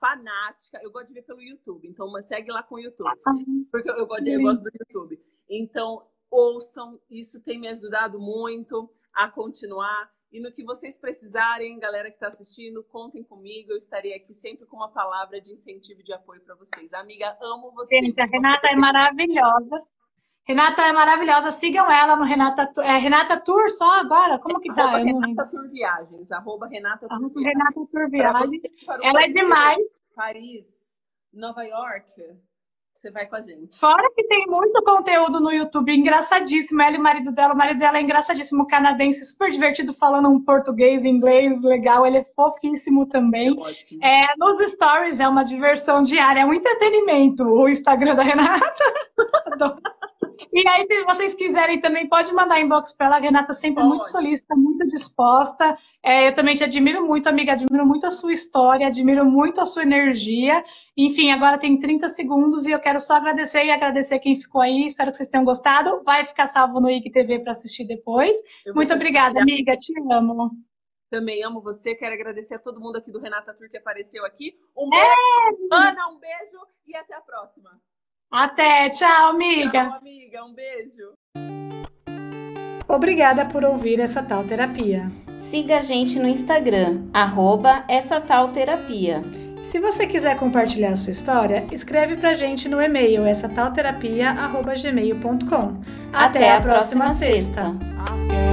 fanática. Eu gosto de ver pelo YouTube, então segue lá com o YouTube. Ah, porque eu, gosto, eu gosto do YouTube. Então, ouçam, isso tem me ajudado muito a continuar. E no que vocês precisarem, galera que está assistindo, contem comigo. Eu estarei aqui sempre com uma palavra de incentivo e de apoio para vocês. Amiga, amo vocês. Gente, a Renata é maravilhosa. Renata é maravilhosa. Sigam ela no Renata, é, Renata Tour só agora? Como que tá? Arroba Renata Tour Viagens. Arroba Renata Tour Viagens. Renata Tour Viagens. Ela é demais. Paris, Nova York. Você vai com a gente. Fora que tem muito conteúdo no YouTube, engraçadíssimo. Ela e o marido dela, o marido dela é engraçadíssimo, canadense, super divertido, falando um português, inglês, legal. Ele é fofíssimo também. É, é, nos stories é uma diversão diária, é um entretenimento. O Instagram da Renata. E aí, se vocês quiserem também, pode mandar inbox para ela. A Renata sempre pode. muito solícita, muito disposta. É, eu também te admiro muito, amiga. Admiro muito a sua história, admiro muito a sua energia. Enfim, agora tem 30 segundos e eu quero só agradecer e agradecer quem ficou aí. Espero que vocês tenham gostado. Vai ficar salvo no IGTV para assistir depois. Muito obrigada, amiga. Te amo. Também amo você. Quero agradecer a todo mundo aqui do Renata Tour que apareceu aqui. Um beijo, é. Ana, um beijo e até a próxima. Até, tchau, amiga. Tchau, amiga. Um beijo. Obrigada por ouvir essa tal terapia. Siga a gente no Instagram, arroba essa tal terapia. Se você quiser compartilhar a sua história, escreve pra gente no e-mail essa tal terapia@gmail.com. Até, Até a próxima, próxima sexta. sexta.